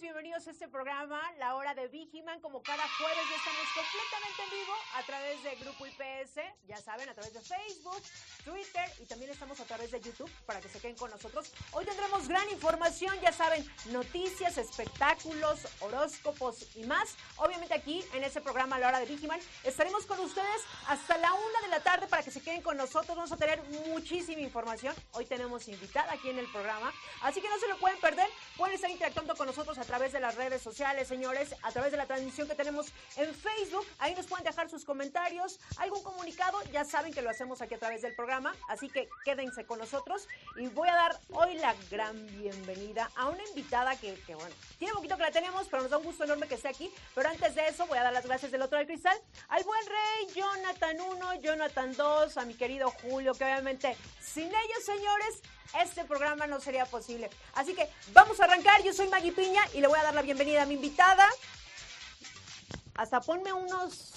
Bienvenidos a este programa, La Hora de Vigiman. Como cada jueves ya estamos completamente en vivo a través de Grupo IPS, ya saben, a través de Facebook, Twitter y también estamos a través de YouTube para que se queden con nosotros. Hoy tendremos gran información, ya saben, noticias, espectáculos, horóscopos y más. Obviamente aquí en este programa, La Hora de Vigiman, estaremos con ustedes hasta la una de la tarde para que se queden con nosotros. Vamos a tener muchísima información. Hoy tenemos invitada aquí en el programa, así que no se lo pueden perder. Pueden estar interactuando con nosotros a través de las redes sociales, señores, a través de la transmisión que tenemos en Facebook. Ahí nos pueden dejar sus comentarios, algún comunicado. Ya saben que lo hacemos aquí a través del programa, así que quédense con nosotros. Y voy a dar hoy la gran bienvenida a una invitada que, que bueno, tiene poquito que la tenemos, pero nos da un gusto enorme que esté aquí. Pero antes de eso, voy a dar las gracias del otro del cristal al buen rey Jonathan 1, Jonathan 2, a mi querido Julio, que obviamente sin ellos, señores, este programa no sería posible. Así que vamos a arrancar. Yo soy Maggie Piña y le voy a dar la bienvenida a mi invitada. Hasta ponme unos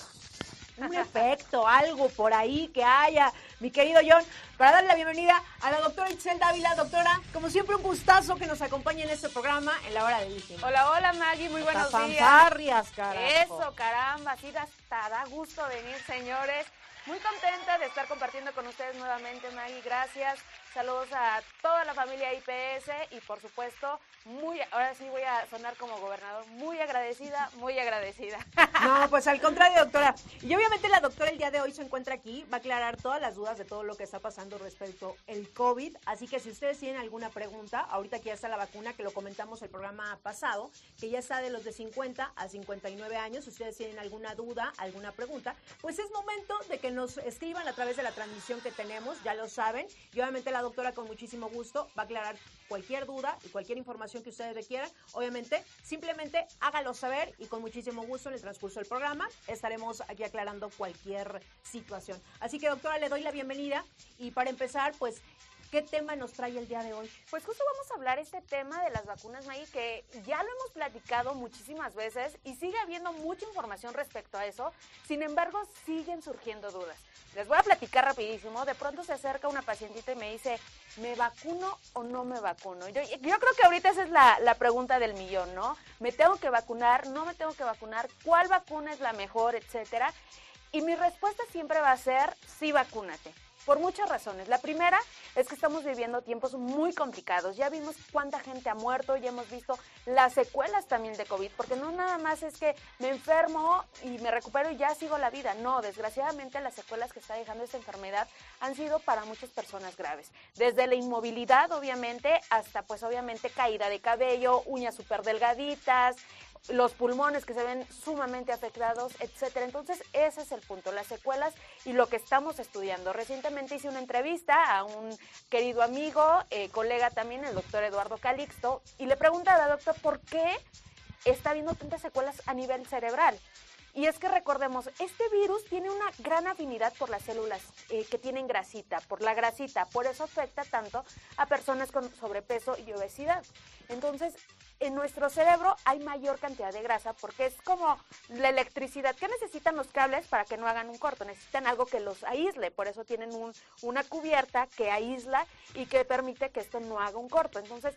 un efecto, algo por ahí que haya, mi querido John, para darle la bienvenida a la doctora Itzel Dávila. Doctora, como siempre, un gustazo que nos acompañe en este programa en la hora de víctima. Hola, hola Maggie, muy buenos días. carajo. Eso, caramba, sí, hasta da gusto venir, señores. Muy contenta de estar compartiendo con ustedes nuevamente, Maggie. Gracias. Saludos a toda la familia IPS y por supuesto, muy, ahora sí voy a sonar como gobernador, muy agradecida, muy agradecida. No, pues al contrario, doctora. Y obviamente la doctora el día de hoy se encuentra aquí, va a aclarar todas las dudas de todo lo que está pasando respecto al COVID. Así que si ustedes tienen alguna pregunta, ahorita que ya está la vacuna, que lo comentamos el programa pasado, que ya está de los de 50 a 59 años, si ustedes tienen alguna duda, alguna pregunta, pues es momento de que nos escriban a través de la transmisión que tenemos, ya lo saben. Y obviamente la doctora con muchísimo gusto va a aclarar cualquier duda y cualquier información que ustedes requieran. Obviamente, simplemente hágalo saber y con muchísimo gusto en el transcurso del programa estaremos aquí aclarando cualquier situación. Así que, doctora, le doy la bienvenida y para empezar, pues, ¿qué tema nos trae el día de hoy? Pues justo vamos a hablar este tema de las vacunas, Maggie, que ya lo hemos platicado muchísimas veces y sigue habiendo mucha información respecto a eso. Sin embargo, siguen surgiendo dudas. Les voy a platicar rapidísimo. De pronto se acerca una pacientita y me dice, ¿me vacuno o no me vacuno? Yo, yo creo que ahorita esa es la, la, pregunta del millón, ¿no? ¿Me tengo que vacunar? ¿No me tengo que vacunar? ¿Cuál vacuna es la mejor? Etcétera. Y mi respuesta siempre va a ser, sí, vacúnate por muchas razones. La primera es que estamos viviendo tiempos muy complicados. Ya vimos cuánta gente ha muerto, ya hemos visto las secuelas también de COVID, porque no nada más es que me enfermo y me recupero y ya sigo la vida. No, desgraciadamente las secuelas que está dejando esta enfermedad han sido para muchas personas graves. Desde la inmovilidad, obviamente, hasta pues obviamente caída de cabello, uñas súper delgaditas, los pulmones que se ven sumamente afectados, etcétera. Entonces, ese es el punto, las secuelas y lo que estamos estudiando. Recientemente hice una entrevista a un querido amigo, eh, colega también, el doctor Eduardo Calixto, y le preguntaba, doctor, ¿por qué está habiendo tantas secuelas a nivel cerebral? Y es que recordemos, este virus tiene una gran afinidad por las células eh, que tienen grasita, por la grasita, por eso afecta tanto a personas con sobrepeso y obesidad. Entonces, en nuestro cerebro hay mayor cantidad de grasa porque es como la electricidad. ¿Qué necesitan los cables para que no hagan un corto? Necesitan algo que los aísle, por eso tienen un, una cubierta que aísla y que permite que esto no haga un corto. Entonces,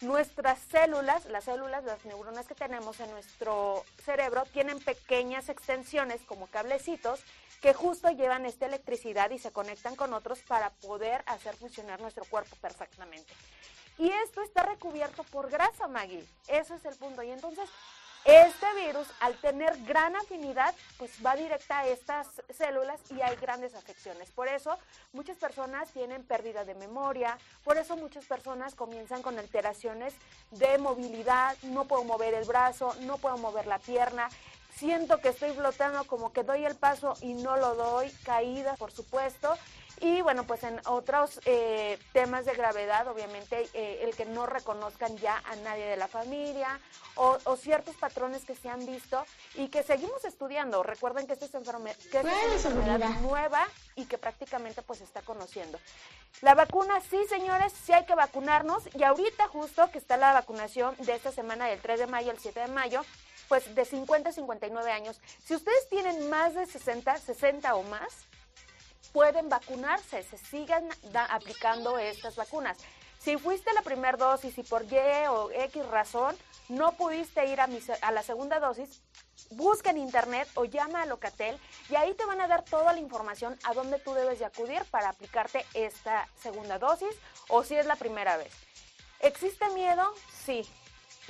nuestras células, las células, las neuronas que tenemos en nuestro cerebro, tienen pequeñas extensiones como cablecitos que justo llevan esta electricidad y se conectan con otros para poder hacer funcionar nuestro cuerpo perfectamente. Y esto está recubierto por grasa, Maggie. Eso es el punto. Y entonces, este virus, al tener gran afinidad, pues va directa a estas células y hay grandes afecciones. Por eso, muchas personas tienen pérdida de memoria, por eso muchas personas comienzan con alteraciones de movilidad, no puedo mover el brazo, no puedo mover la pierna. Siento que estoy flotando, como que doy el paso y no lo doy, caídas, por supuesto. Y bueno, pues en otros eh, temas de gravedad, obviamente, eh, el que no reconozcan ya a nadie de la familia o, ciertos patrones que se han visto y que seguimos estudiando. Recuerden que esta es, enferme que es una enfermedad nueva y que prácticamente pues está conociendo. La vacuna, sí, señores, sí hay que vacunarnos y ahorita justo que está la vacunación de esta semana del 3 de mayo al 7 de mayo, pues de 50 a 59 años. Si ustedes tienen más de 60, 60 o más, pueden vacunarse, se sigan aplicando estas vacunas. Si fuiste la primera dosis y por Y o X razón no pudiste ir a, la segunda dosis, busca en internet o llama a Locatel y ahí te van a dar toda la información a dónde tú debes de acudir para aplicarte esta segunda dosis o si es la primera vez. ¿Existe miedo? Sí.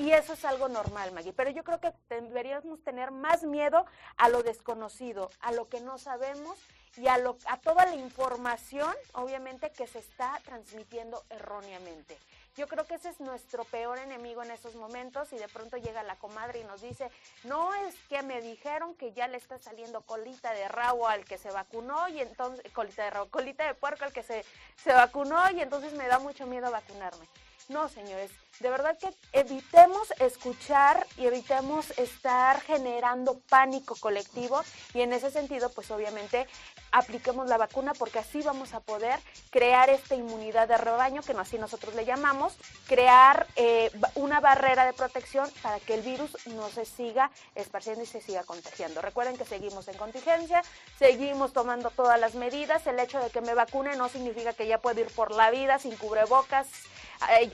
Y eso es algo normal, Maggie. Pero yo creo que deberíamos tener más miedo a lo desconocido, a lo que no sabemos y a, a toda la información, obviamente, que se está transmitiendo erróneamente. Yo creo que ese es nuestro peor enemigo en esos momentos y de pronto llega la comadre y nos dice, no es que me dijeron que ya le está saliendo colita de rabo al que se vacunó y entonces, colita de rabo, colita de puerco al que se, se vacunó y entonces me da mucho miedo vacunarme. No, señores, de verdad que evitemos escuchar y evitemos estar generando pánico colectivo y en ese sentido, pues obviamente apliquemos la vacuna porque así vamos a poder crear esta inmunidad de rebaño, que así nosotros le llamamos, crear eh, una barrera de protección para que el virus no se siga esparciendo y se siga contagiando. Recuerden que seguimos en contingencia, seguimos tomando todas las medidas, el hecho de que me vacune no significa que ya puedo ir por la vida sin cubrebocas,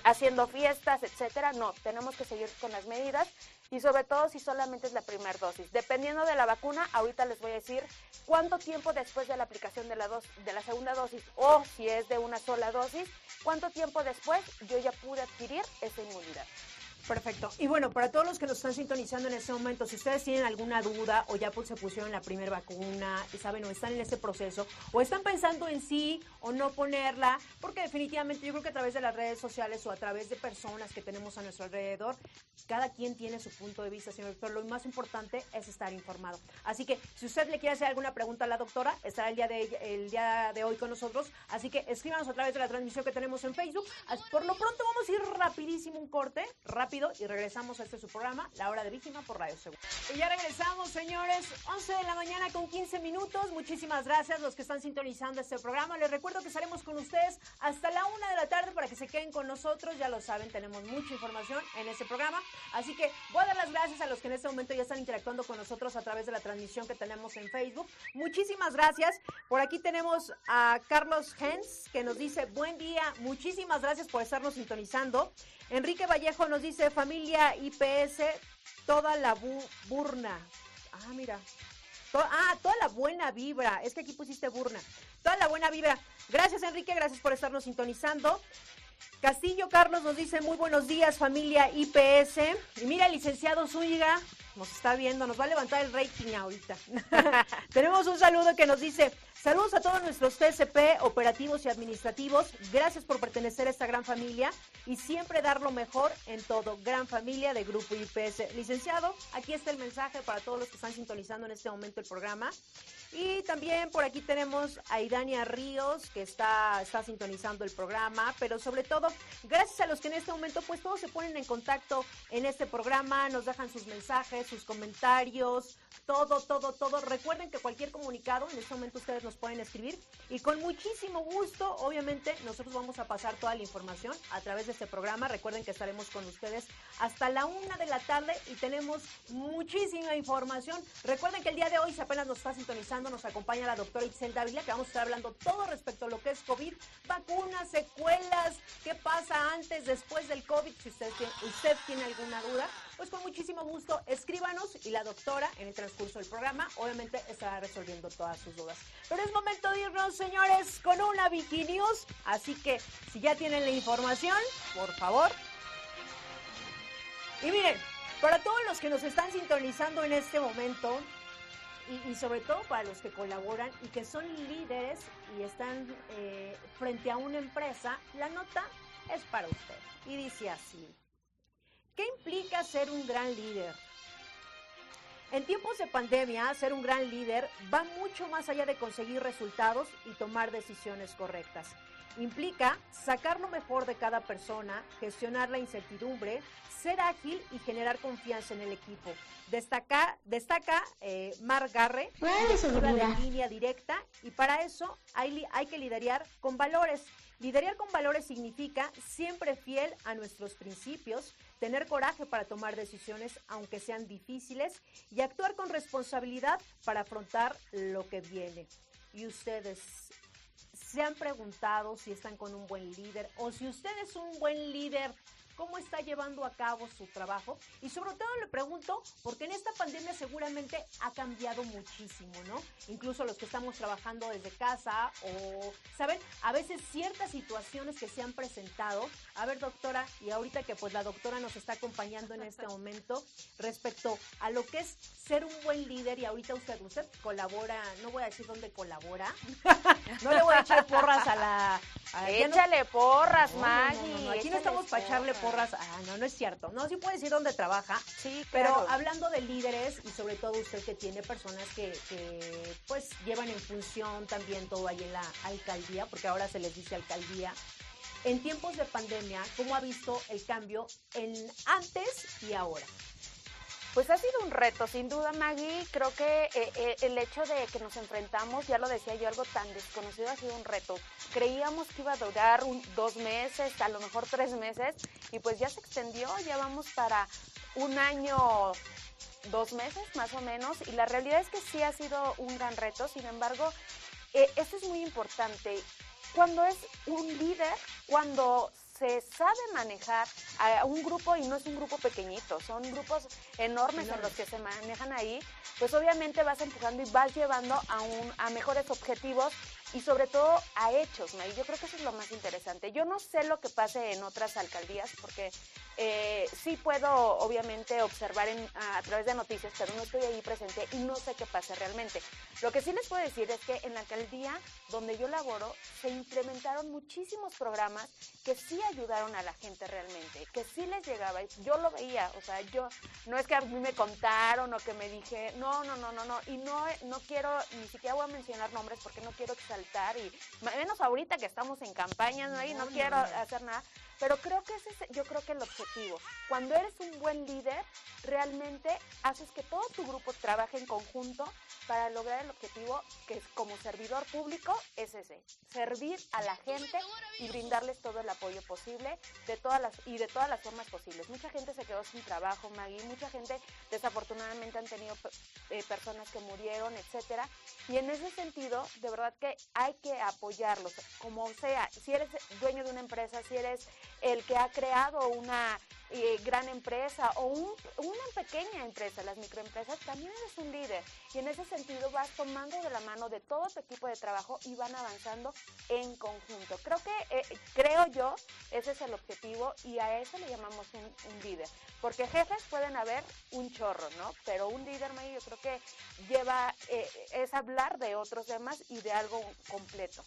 haciendo fiestas, etcétera. No, tenemos que seguir con las medidas y sobre todo si solamente es la primera dosis. Dependiendo de la vacuna, ahorita les voy a decir cuánto tiempo después de la aplicación de la, dos, de la segunda dosis o si es de una sola dosis, cuánto tiempo después yo ya pude adquirir esa inmunidad. Perfecto. Y bueno, para todos los que nos están sintonizando en este momento, si ustedes tienen alguna duda o ya se pusieron la primera vacuna y saben o están en ese proceso o están pensando en sí o no ponerla, porque definitivamente yo creo que a través de las redes sociales o a través de personas que tenemos a nuestro alrededor, cada quien tiene su punto de vista, señor, pero lo más importante es estar informado. Así que si usted le quiere hacer alguna pregunta a la doctora, estará el día de, el día de hoy con nosotros. Así que escríbanos a través de la transmisión que tenemos en Facebook. Por lo pronto vamos a ir rapidísimo un corte, rápido y regresamos a este su programa, La Hora de Víctima por Radio Seguro. Y ya regresamos, señores, 11 de la mañana con 15 minutos. Muchísimas gracias los que están sintonizando este programa. Les recuerdo que estaremos con ustedes hasta la una de la tarde para que se queden con nosotros. Ya lo saben, tenemos mucha información en este programa. Así que voy a dar las gracias a los que en este momento ya están interactuando con nosotros a través de la transmisión que tenemos en Facebook. Muchísimas gracias. Por aquí tenemos a Carlos Hens que nos dice buen día. Muchísimas gracias por estarnos sintonizando. Enrique Vallejo nos dice, familia IPS, toda la burna. Ah, mira. ah, toda la buena vibra. Es que aquí pusiste burna. Toda la buena vibra. Gracias, Enrique. Gracias por estarnos sintonizando. Castillo Carlos nos dice muy buenos días familia IPS. Y mira, licenciado Zúñiga, nos está viendo, nos va a levantar el rating ahorita. Tenemos un saludo que nos dice, Saludos a todos nuestros TCP, operativos y administrativos. Gracias por pertenecer a esta gran familia y siempre dar lo mejor en todo. Gran familia de Grupo IPS. Licenciado, aquí está el mensaje para todos los que están sintonizando en este momento el programa. Y también por aquí tenemos a Idania Ríos, que está, está sintonizando el programa, pero sobre todo, gracias a los que en este momento, pues todos se ponen en contacto en este programa, nos dejan sus mensajes, sus comentarios, todo, todo, todo. Recuerden que cualquier comunicado, en este momento ustedes nos pueden escribir y con muchísimo gusto, obviamente, nosotros vamos a pasar toda la información a través de este programa. Recuerden que estaremos con ustedes hasta la una de la tarde y tenemos muchísima información. Recuerden que el día de hoy, si apenas nos está sintonizando, nos acompaña la doctora Itzel Dávila, que vamos a estar hablando todo respecto a lo que es COVID, vacunas, secuelas, qué pasa antes, después del COVID, si usted usted tiene alguna duda pues con muchísimo gusto escríbanos y la doctora en el transcurso del programa obviamente estará resolviendo todas sus dudas. Pero es momento de irnos, señores, con una Vicky News. Así que si ya tienen la información, por favor. Y miren, para todos los que nos están sintonizando en este momento, y, sobre todo para los que colaboran y que son líderes y están eh, frente a una empresa, la nota es para usted. Y dice así. ¿Qué implica ser un gran líder? En tiempos de pandemia, ser un gran líder va mucho más allá de conseguir resultados y tomar decisiones correctas. Implica sacar lo mejor de cada persona, gestionar la incertidumbre, ser ágil y generar confianza en el equipo. Destaca, destaca eh, Mar Garre, de línea directa, y para eso hay, hay que liderar con valores. Liderar con valores significa siempre fiel a nuestros principios, tener coraje para tomar decisiones aunque sean difíciles y actuar con responsabilidad para afrontar lo que viene. Y ustedes se han preguntado si están con un buen líder o si usted es un buen líder cómo está llevando a cabo su trabajo y sobre todo le pregunto porque en esta pandemia seguramente ha cambiado muchísimo, ¿no? Incluso los que estamos trabajando desde casa o, ¿saben? A veces ciertas situaciones que se han presentado. A ver, doctora, y ahorita que pues la doctora nos está acompañando en este momento respecto a lo que es ser un buen líder y ahorita usted, usted colabora, no voy a decir dónde colabora, no le voy a echar porras a la... Échale porras, Maggie. aquí no estamos para echarle porras Ah, no, no es cierto. No, sí puede decir dónde trabaja. Sí, Pero hablando de líderes y sobre todo usted que tiene personas que, pues llevan en función también todo ahí en la alcaldía, porque ahora se les dice alcaldía. En tiempos de pandemia, ¿cómo ha visto el cambio en antes y ahora? Pues ha sido un reto, sin duda, Maggie. Creo que eh, eh, el hecho de que nos enfrentamos, ya lo decía yo, algo tan desconocido ha sido un reto. Creíamos que iba a durar dos meses, a lo mejor tres meses, y pues ya se extendió, ya vamos para un año, dos meses más o menos, y la realidad es que sí ha sido un gran reto, sin embargo, eh, eso es muy importante. Cuando es un líder, cuando se sabe manejar a un grupo y no es un grupo pequeñito, son grupos enormes en los que se manejan ahí, pues obviamente vas empujando y vas llevando a, un, a mejores objetivos y sobre todo a hechos, May. Yo creo que eso es lo más interesante. Yo no sé lo que pase en otras alcaldías porque eh, sí puedo obviamente observar en, a, través de noticias, pero no estoy ahí presente y no sé qué pasa realmente. Lo que sí les puedo decir es que en la alcaldía donde yo laboro se implementaron muchísimos programas que sí ayudaron a la gente realmente, que sí les llegaba. Yo lo veía, o sea, yo no es que a mí me contaron o que me dije, no, no, no, no, no, y no, no quiero, ni siquiera voy a mencionar nombres porque no quiero que y menos ahorita que estamos en campaña, ¿no? Y no, quiero hacer nada, pero creo que ese es, yo creo que el objetivo. Cuando eres un buen líder, realmente haces que todo tu grupo trabaje en conjunto para lograr el objetivo que como servidor público es ese, servir a la gente y brindarles todo el apoyo posible de todas las y de todas las formas posibles. Mucha gente se quedó sin trabajo, Maggie, mucha gente desafortunadamente han tenido eh, personas que murieron, etcétera, y en ese sentido, de verdad que hay que apoyarlos, como sea, si eres dueño de una empresa, si eres el que ha creado una eh, gran empresa o una pequeña empresa, las microempresas, también eres un líder. Y en ese sentido vas tomando de la mano de todo tu equipo de trabajo y van avanzando en conjunto. Creo que, eh, creo yo, ese es el objetivo y a eso le llamamos un, líder. Porque jefes pueden haber un chorro, ¿no? Pero un líder, yo creo que lleva, eh, es hablar de otros temas y de algo completo.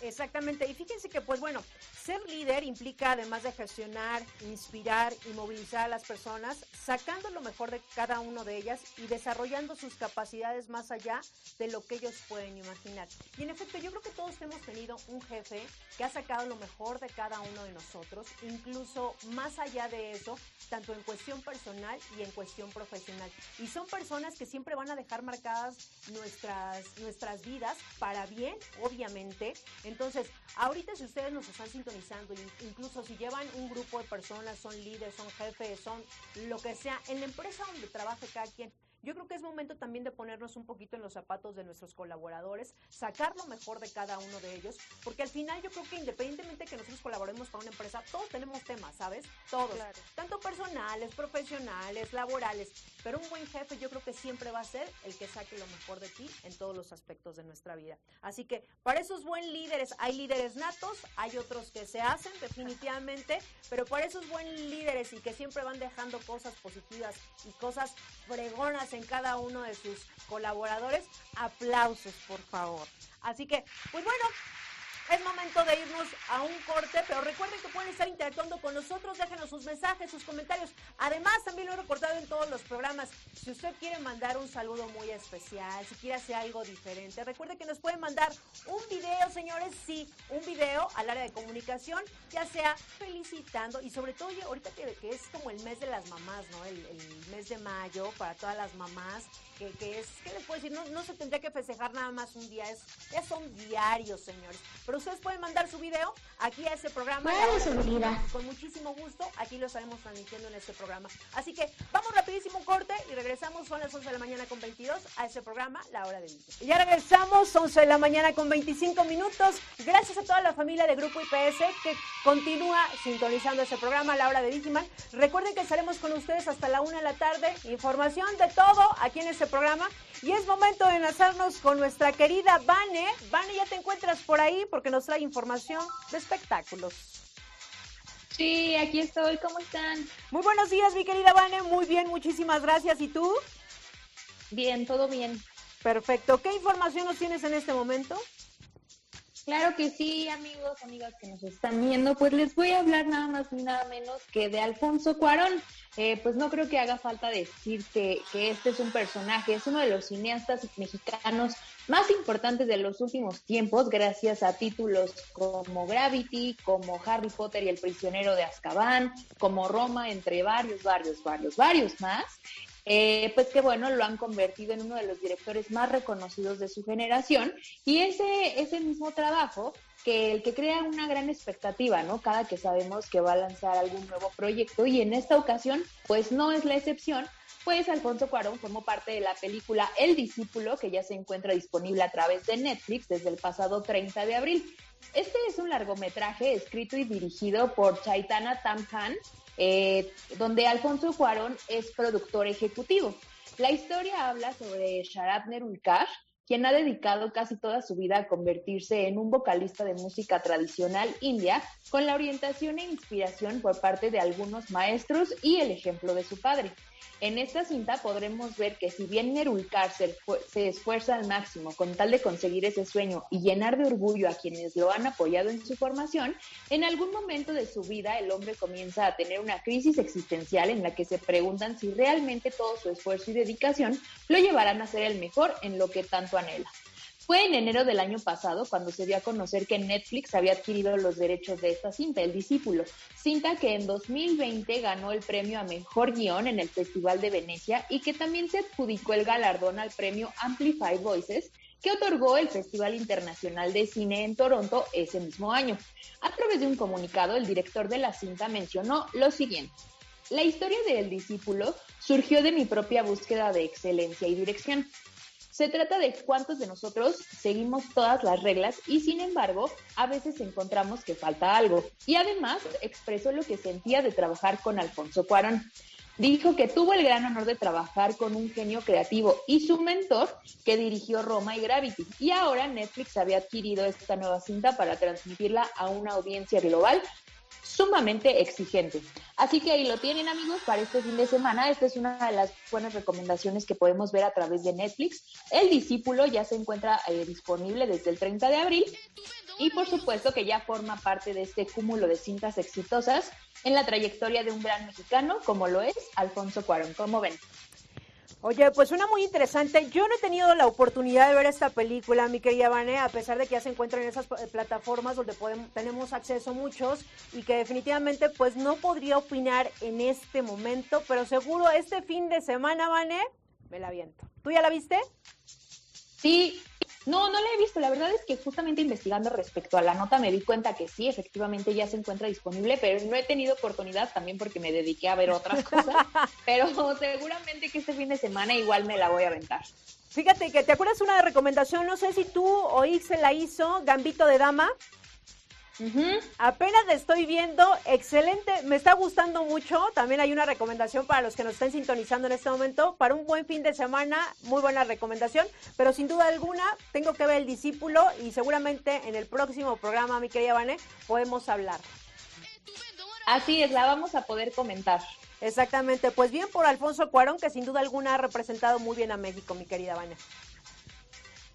Exactamente, y fíjense que pues bueno, ser líder implica además de gestionar, inspirar y movilizar a las personas, sacando lo mejor de cada uno de ellas y desarrollando sus capacidades más allá de lo que ellos pueden imaginar. Y en efecto, yo creo que todos hemos tenido un jefe que ha sacado lo mejor de cada uno de nosotros, incluso más allá de eso, tanto en cuestión personal y en cuestión profesional. Y son personas que siempre van a dejar marcadas nuestras, nuestras vidas para bien, obviamente, entonces, ahorita si ustedes nos están sintonizando, incluso si llevan un grupo de personas, son líderes, son jefes, son lo que sea, en la empresa donde trabaje cada quien, yo creo que es momento también de ponernos un poquito en los zapatos de nuestros colaboradores, sacar lo mejor de cada uno de ellos, porque al final yo creo que independientemente de que nosotros colaboremos con una empresa, todos tenemos temas, ¿sabes? Todos. Tanto personales, profesionales, laborales. Pero un buen jefe yo creo que siempre va a ser el que saque lo mejor de ti en todos los aspectos de nuestra vida. Así que para esos buen líderes, hay líderes natos, hay otros que se hacen definitivamente, pero para esos buen líderes y que siempre van dejando cosas positivas y cosas fregonas en cada uno de sus colaboradores. Aplausos, por favor. Así que, pues bueno, Es momento de irnos a un corte, pero recuerden que pueden estar interactuando con nosotros, déjenos sus mensajes, sus comentarios. Además, también lo he reportado en todos los programas. Si usted quiere mandar un saludo muy especial, si quiere hacer algo diferente, recuerde que nos pueden mandar un video, señores, sí, un video al área de comunicación, ya sea felicitando y sobre todo ahorita que, es como el mes de las mamás, ¿no? El, mes de mayo para todas las mamás que, es, ¿qué les puedo decir? No, se tendría que festejar nada más un día, es, ya son diarios, señores. Ustedes pueden mandar su video aquí a este programa. Con muchísimo gusto, aquí lo estaremos transmitiendo en este programa. Así que vamos rapidísimo un corte y regresamos, son las 11 de la mañana con 22 a este programa, La Hora de Vida. Y ya regresamos, 11 de la mañana con 25 minutos. Gracias a toda la familia de Grupo IPS que continúa sintonizando este programa, La Hora de Digiman. Recuerden que estaremos con ustedes hasta la 1 de la tarde. Información de todo aquí en este programa. Y es momento de enlazarnos con nuestra querida Vane. Vane, ya te encuentras por ahí porque nos trae información de espectáculos. Sí, aquí estoy. ¿Cómo están? Muy buenos días, mi querida Vane. Muy bien, muchísimas gracias. ¿Y tú? Bien, todo bien. Perfecto. ¿Qué información nos tienes en este momento? Claro que sí, amigos, amigas que nos están viendo, pues les voy a hablar nada más ni nada menos que de Alfonso Cuarón. Eh, pues no creo que haga falta decir que, que, este es un personaje, es uno de los cineastas mexicanos más importantes de los últimos tiempos, gracias a títulos como Gravity, como Harry Potter y el prisionero de Azkaban, como Roma, entre varios, varios, varios, varios más. Eh, pues que bueno, lo han convertido en uno de los directores más reconocidos de su generación y ese, ese mismo trabajo que el que crea una gran expectativa, ¿no? Cada que sabemos que va a lanzar algún nuevo proyecto y en esta ocasión, pues no es la excepción, pues Alfonso Cuarón formó parte de la película El Discípulo, que ya se encuentra disponible a través de Netflix desde el pasado 30 de abril. Este es un largometraje escrito y dirigido por Chaitana Tamhan, eh, donde Alfonso Cuarón es productor ejecutivo. La historia habla sobre Sharat Nerulkar, quien ha dedicado casi toda su vida a convertirse en un vocalista de música tradicional india, con la orientación e inspiración por parte de algunos maestros y el ejemplo de su padre. En esta cinta podremos ver que si bien Nerul Cárcel se esfuerza al máximo con tal de conseguir ese sueño y llenar de orgullo a quienes lo han apoyado en su formación, en algún momento de su vida el hombre comienza a tener una crisis existencial en la que se preguntan si realmente todo su esfuerzo y dedicación lo llevarán a ser el mejor en lo que tanto anhela. Fue en enero del año pasado cuando se dio a conocer que Netflix había adquirido los derechos de esta cinta, El Discípulo, cinta que en 2020 ganó el premio a Mejor Guión en el Festival de Venecia y que también se adjudicó el galardón al premio Amplify Voices que otorgó el Festival Internacional de Cine en Toronto ese mismo año. A través de un comunicado, el director de la cinta mencionó lo siguiente. La historia de El Discípulo surgió de mi propia búsqueda de excelencia y dirección. Se trata de cuántos de nosotros seguimos todas las reglas y sin embargo a veces encontramos que falta algo. Y además expresó lo que sentía de trabajar con Alfonso Cuarón. Dijo que tuvo el gran honor de trabajar con un genio creativo y su mentor que dirigió Roma y Gravity. Y ahora Netflix había adquirido esta nueva cinta para transmitirla a una audiencia global sumamente exigente. Así que ahí lo tienen amigos para este fin de semana. Esta es una de las buenas recomendaciones que podemos ver a través de Netflix. El discípulo ya se encuentra eh, disponible desde el 30 de abril y por supuesto que ya forma parte de este cúmulo de cintas exitosas en la trayectoria de un gran mexicano como lo es Alfonso Cuarón. ¿Cómo ven? Oye, pues una muy interesante. Yo no he tenido la oportunidad de ver esta película, mi querida Vane, a pesar de que ya se encuentra en esas eh, plataformas donde podemos, tenemos acceso muchos y que definitivamente pues no podría opinar en este momento, pero seguro este fin de semana, Vane, me la viento. ¿Tú ya la viste? Sí, no, no la he visto. La verdad es que justamente investigando respecto a la nota me di cuenta que sí, efectivamente ya se encuentra disponible, pero no he tenido oportunidad también porque me dediqué a ver otras cosas. pero seguramente que este fin de semana igual me la voy a aventar. Fíjate que te acuerdas una recomendación, no sé si tú o se la hizo, Gambito de Dama. Apenas la estoy viendo, excelente, me está gustando mucho. También hay una recomendación para los que nos estén sintonizando en este momento. Para un buen fin de semana, muy buena recomendación. Pero sin duda alguna, tengo que ver el discípulo y seguramente en el próximo programa, mi querida Vane, podemos hablar. Así es, la vamos a poder comentar. Exactamente, pues bien por Alfonso Cuarón, que sin duda alguna ha representado muy bien a México, mi querida Vane.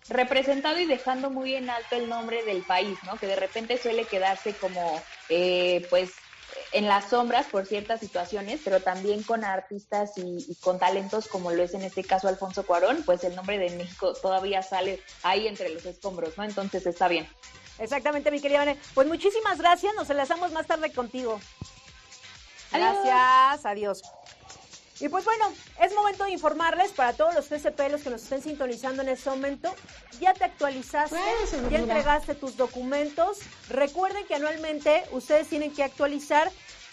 Representado y dejando muy en alto el nombre del país, ¿no? Que de repente suele quedarse como, eh, pues, en las sombras por ciertas situaciones, pero también con artistas y, con talentos como lo es en este caso Alfonso Cuarón, pues el nombre de México todavía sale ahí entre los escombros, ¿no? Entonces está bien. Exactamente, mi querida Vane. Pues muchísimas gracias, nos enlazamos más tarde contigo. Gracias, adiós. Y pues bueno, es momento de informarles para todos los TCP, los que nos estén sintonizando en este momento, ya te actualizaste, ya entregaste tus documentos. Recuerden que anualmente ustedes tienen que actualizar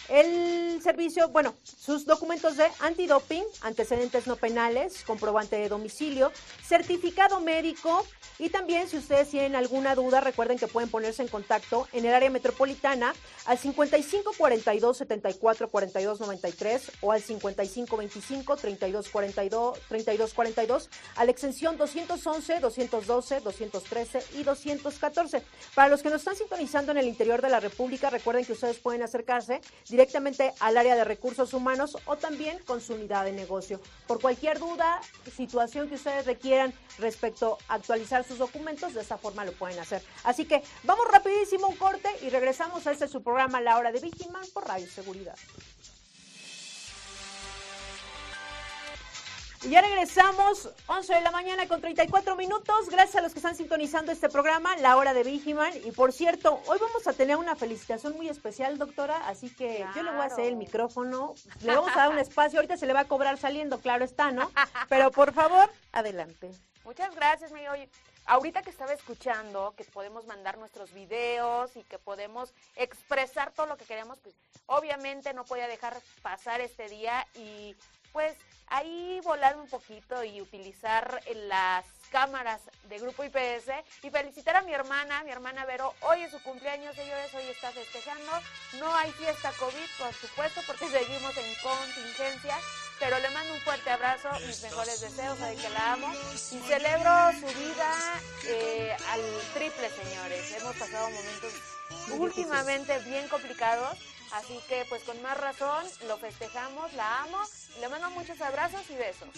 el servicio, bueno, sus documentos de antidoping, antecedentes no penales, comprobante de domicilio, certificado médico y también si ustedes tienen alguna duda, recuerden que pueden ponerse en contacto en el área metropolitana al 55 42 74 42 93 o al 55 25 32 42 32 42 a la extensión 211, 212, 213 y 214. Para los que nos están sintonizando en el interior de la República, recuerden que ustedes pueden acercarse directamente al área de recursos humanos o también con su unidad de negocio. Por cualquier duda, situación que ustedes requieran respecto a actualizar sus documentos, de esta forma lo pueden hacer. Así que vamos rapidísimo un corte y regresamos a este su programa La Hora de Víctimas por Radio Seguridad. Y ya regresamos, 11 de la mañana con 34 minutos. Gracias a los que están sintonizando este programa, La Hora de Vigiman. Y por cierto, hoy vamos a tener una felicitación muy especial, doctora. Así que yo le voy a hacer el micrófono. Le vamos a dar un espacio. Ahorita se le va a cobrar saliendo, claro está, ¿no? Pero por favor, adelante. Muchas gracias, mi hoy. Ahorita que estaba escuchando que podemos mandar nuestros videos y que podemos expresar todo lo que queremos, pues obviamente no podía dejar pasar este día y pues ahí volar un poquito y utilizar las cámaras de Grupo IPS y felicitar a mi hermana, mi hermana Vero, hoy es su cumpleaños, señores, hoy está festejando, no hay fiesta COVID, por supuesto, porque seguimos en contingencia, pero le mando un fuerte abrazo, mis mejores deseos, saben que la amo. y celebro su vida eh, al triple, señores. Hemos pasado momentos últimamente bien complicados Así que pues con más razón lo festejamos, la amo, le mando muchos abrazos y besos.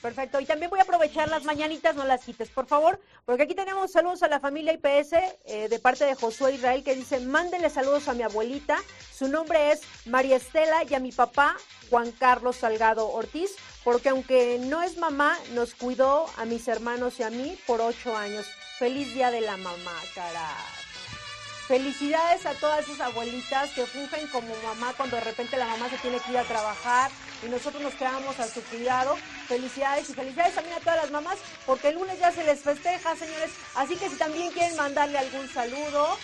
Perfecto, y también voy a aprovechar las mañanitas, no las quites, por favor, porque aquí tenemos saludos a la familia IPS eh, de parte de Josué Israel que dice, mándenle saludos a mi abuelita, su nombre es María Estela y a mi papá Juan Carlos Salgado Ortiz, porque aunque no es mamá, nos cuidó a mis hermanos y a mí por ocho años. Feliz día de la mamá, caray. Felicidades a todas esas abuelitas que fungen como mamá cuando de repente la mamá se tiene que ir a trabajar y nosotros nos quedamos a su cuidado. Felicidades y felicidades también a todas las mamás porque el lunes ya se les festeja, señores. Así que si también quieren mandarle algún saludo,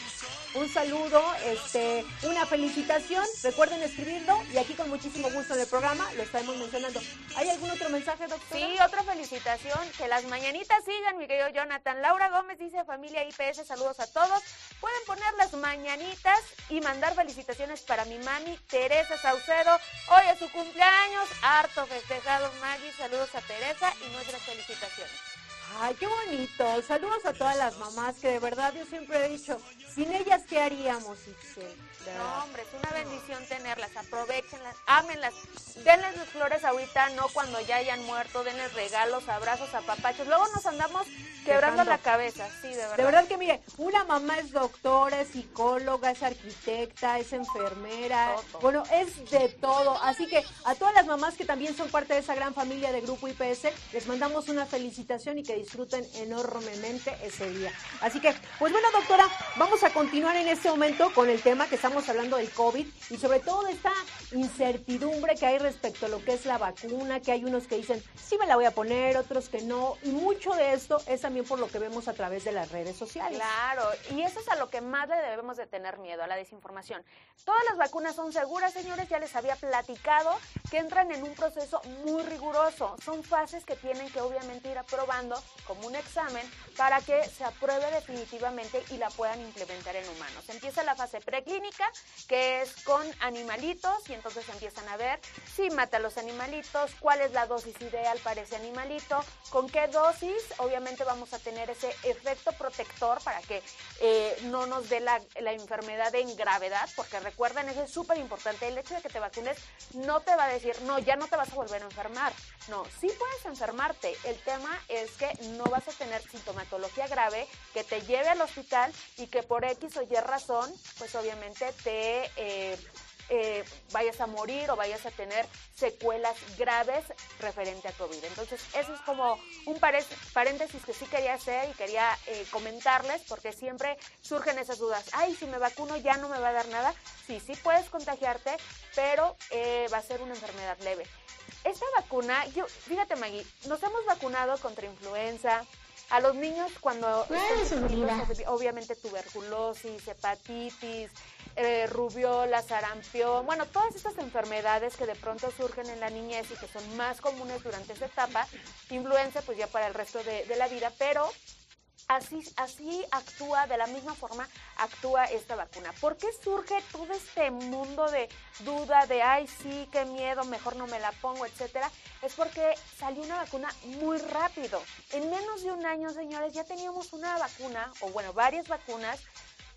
un saludo, este, una felicitación. Recuerden escribirlo y aquí con muchísimo gusto en el programa lo estaremos mencionando. ¿Hay algún otro mensaje, doctor? Sí, otra felicitación. Que las mañanitas sigan, mi querido Jonathan. Laura Gómez dice familia IPS, saludos a todos. Pueden poner las mañanitas y mandar felicitaciones para mi mami Teresa Saucedo. Hoy es su cumpleaños, harto festejado Maggie. Saludos a Teresa y nuestras felicitaciones. Ay, qué bonito. Saludos a todas las mamás que de verdad yo siempre he dicho, sin ellas, ¿qué haríamos, Ixel? No, hombre, es una bendición tenerlas. Aprovechenlas, ámenlas. Denles las flores ahorita, no cuando ya hayan muerto. Denles regalos, abrazos, apapachos. Luego nos andamos quebrando la cabeza, sí, de verdad. De verdad que, mire, una mamá es doctora, es psicóloga, es arquitecta, es enfermera. Bueno, es de todo. Así que a todas las mamás que también son parte de esa gran familia de Grupo IPS, les mandamos una felicitación y que disfruten enormemente ese día. Así que, pues bueno, doctora, vamos a continuar en este momento con el tema que estamos hablando del COVID y sobre todo de esta incertidumbre que hay respecto a lo que es la vacuna, que hay unos que dicen, sí me la voy a poner, otros que no, y mucho de esto es también por lo que vemos a través de las redes sociales. Claro, y eso es a lo que más le debemos de tener miedo, a la desinformación. Todas las vacunas son seguras, señores, ya les había platicado que entran en un proceso muy riguroso. Son fases que tienen que obviamente ir aprobando como un examen para que se apruebe definitivamente y la puedan implementar en humanos. Empieza la fase preclínica, que es con animalitos, y entonces empiezan a ver si mata a los animalitos, cuál es la dosis ideal para ese animalito, con qué dosis, obviamente vamos a tener ese efecto protector para que eh, no nos dé la, la enfermedad en gravedad, porque recuerden, es súper importante, el hecho de que te vacunes no te va a decir, no, ya no te vas a volver a enfermar. No, sí puedes enfermarte. El tema es que no vas a tener sintomatología grave que te lleve al hospital y que por X o Y razón, pues obviamente te... Eh, eh, vayas a morir o vayas a tener secuelas graves referente a COVID. Entonces, eso es como un paréntesis que sí quería hacer y quería eh, comentarles porque siempre surgen esas dudas. Ay, si me vacuno ya no me va a dar nada. Sí, sí puedes contagiarte, pero eh, va a ser una enfermedad leve. Esta vacuna, yo, fíjate Maggie, nos hemos vacunado contra influenza, a los niños cuando obviamente tuberculosis, hepatitis, eh, rubiola, sarampión, bueno, todas estas enfermedades que de pronto surgen en la niñez y que son más comunes durante esa etapa, influenza pues ya para el resto de, de la vida, pero Así, así actúa, de la misma forma actúa esta vacuna. ¿Por qué surge todo este mundo de duda, de, ay, sí, qué miedo, mejor no me la pongo, etcétera? Es porque salió una vacuna muy rápido. En menos de un año, señores, ya teníamos una vacuna, o bueno, varias vacunas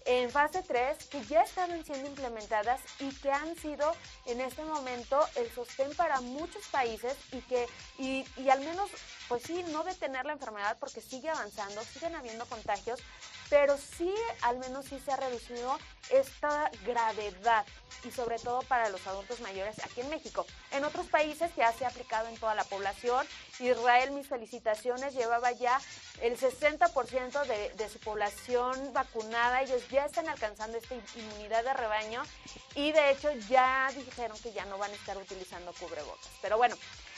en fase 3 que ya estaban siendo implementadas y que han sido en este momento el sostén para muchos países y que y, y al menos pues sí no detener la enfermedad porque sigue avanzando, siguen habiendo contagios, pero sí, al menos sí se ha reducido esta gravedad y sobre todo para los adultos mayores aquí en México. En otros países ya se ha aplicado en toda la población. Israel, mis felicitaciones, llevaba ya el 60% de, de su población vacunada. Ellos ya están alcanzando esta inmunidad de rebaño y de hecho ya dijeron que ya no van a estar utilizando cubrebocas. Pero bueno,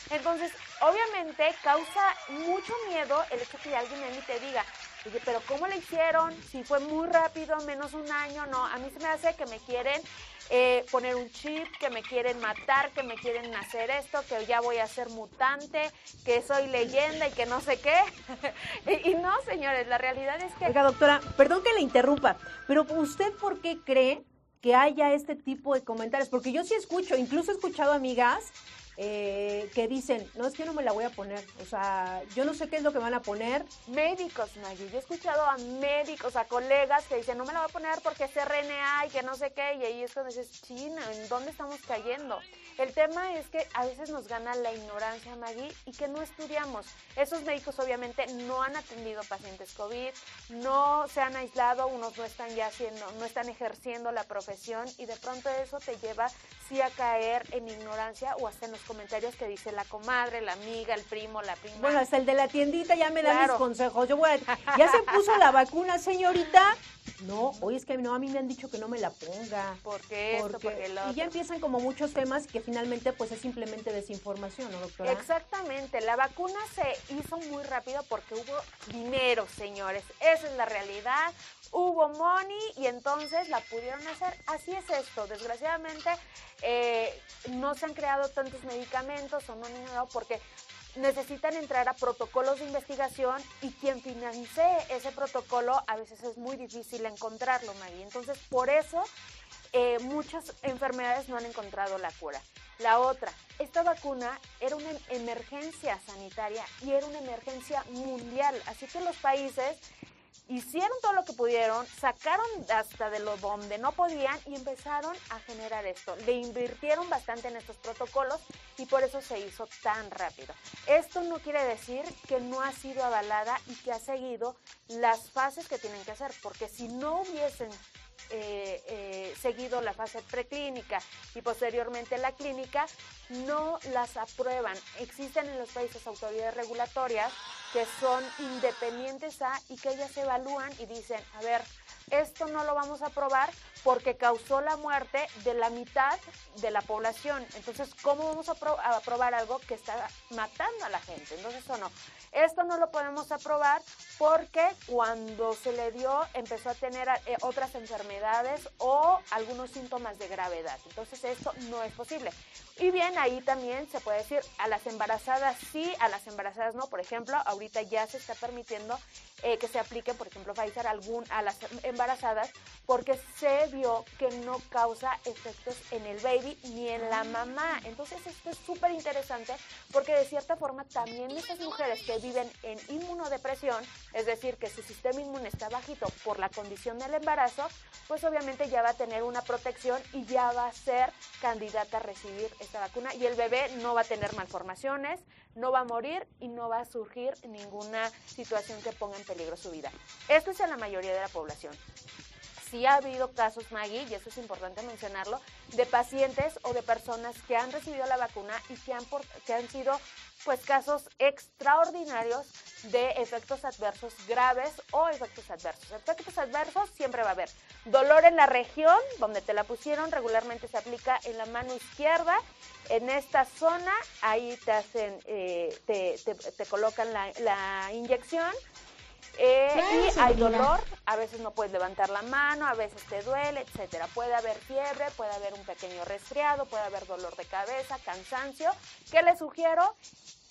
entonces, obviamente causa mucho miedo el hecho que alguien en mí te diga, oye, pero ¿cómo le hicieron? Si fue muy rápido, menos un año, no. A mí se me hace que me quieren eh, poner un chip, que me quieren matar, que me quieren hacer esto, que ya voy a ser mutante, que soy leyenda y que no sé qué. y, no, señores, la realidad es que... Oiga, doctora, perdón que le interrumpa, pero ¿usted por qué cree que haya este tipo de comentarios? Porque yo sí escucho, incluso he escuchado amigas eh, que dicen, no es que no me la voy a poner, o sea, yo no sé qué es lo que van a poner. Médicos, Maggie, yo he escuchado a médicos, a colegas que dicen, no me la voy a poner porque es RNA y que no sé qué, y ahí es cuando dices, China, ¿en dónde estamos cayendo? El tema es que a veces nos gana la ignorancia, Maggie, y que no estudiamos. Esos médicos obviamente no han atendido pacientes COVID, no se han aislado, unos no están ya haciendo, no están ejerciendo la profesión y de pronto eso te lleva sí a caer en ignorancia o hasta en los comentarios que dice la comadre, la amiga, el primo, la prima. Bueno, hasta el de la tiendita ya me da mis consejos. Yo voy a, ¿Ya se puso la vacuna, señorita? No, hoy es que no, a mí me han dicho que no me la ponga. ¿Por qué Porque, Y ya empiezan como muchos temas que finalmente pues es simplemente desinformación, ¿no, doctora? Exactamente, la vacuna se hizo muy rápido porque hubo dinero, señores. Esa es la realidad. Hubo money y entonces la pudieron hacer. Así es esto. Desgraciadamente eh, no se han creado tantos medicamentos o no han llegado porque necesitan entrar a protocolos de investigación y quien finance ese protocolo a veces es muy difícil encontrarlo, María. Entonces, por eso eh, muchas enfermedades no han encontrado la cura. La otra, esta vacuna era una emergencia sanitaria y era una emergencia mundial, así que los países hicieron todo lo que pudieron, sacaron hasta de lo donde no podían y empezaron a generar esto. Le invirtieron bastante en estos protocolos y por eso se hizo tan rápido. Esto no quiere decir que no ha sido avalada y que ha seguido las fases que tienen que hacer, porque si no hubiesen eh, eh, seguido la fase preclínica y posteriormente la clínica, no las aprueban. Existen en los países autoridades regulatorias que son independientes a y que ellas evalúan y dicen, a ver, esto no lo vamos a aprobar porque causó la muerte de la mitad de la población. Entonces, ¿cómo vamos a, aprobar algo que está matando a la gente? Entonces, o no. Esto no lo podemos aprobar porque cuando se le dio empezó a tener eh, otras enfermedades o algunos síntomas de gravedad. Entonces, esto no es posible. Y bien, ahí también se puede decir a las embarazadas sí, a las embarazadas no. Por ejemplo, ahorita ya se está permitiendo eh, que se aplique, por ejemplo, Pfizer algún, a las embarazadas, porque se vio que no causa efectos en el baby ni en la mamá. Entonces esto es súper interesante porque de cierta forma también esas mujeres que viven en inmunodepresión, es decir, que su sistema inmune está bajito por la condición del embarazo, pues obviamente ya va a tener una protección y ya va a ser candidata a recibir esta vacuna y el bebé no va a tener malformaciones, no va a morir y no va a surgir ninguna situación que ponga en peligro su vida. Esto es en la mayoría de la población. Sí ha habido casos, Maggie, y eso es importante mencionarlo, de pacientes o de personas que han recibido la vacuna y que han, que han sido pues casos extraordinarios de efectos adversos graves o efectos adversos. Efectos adversos siempre va a haber. Dolor en la región donde te la pusieron, regularmente se aplica en la mano izquierda. En esta zona, ahí te hacen, eh, te, colocan la inyección eh, y hay dolor, a veces no puedes levantar la mano, a veces te duele, etcétera. Puede haber fiebre, puede haber un pequeño resfriado, puede haber dolor de cabeza, cansancio. ¿Qué les sugiero?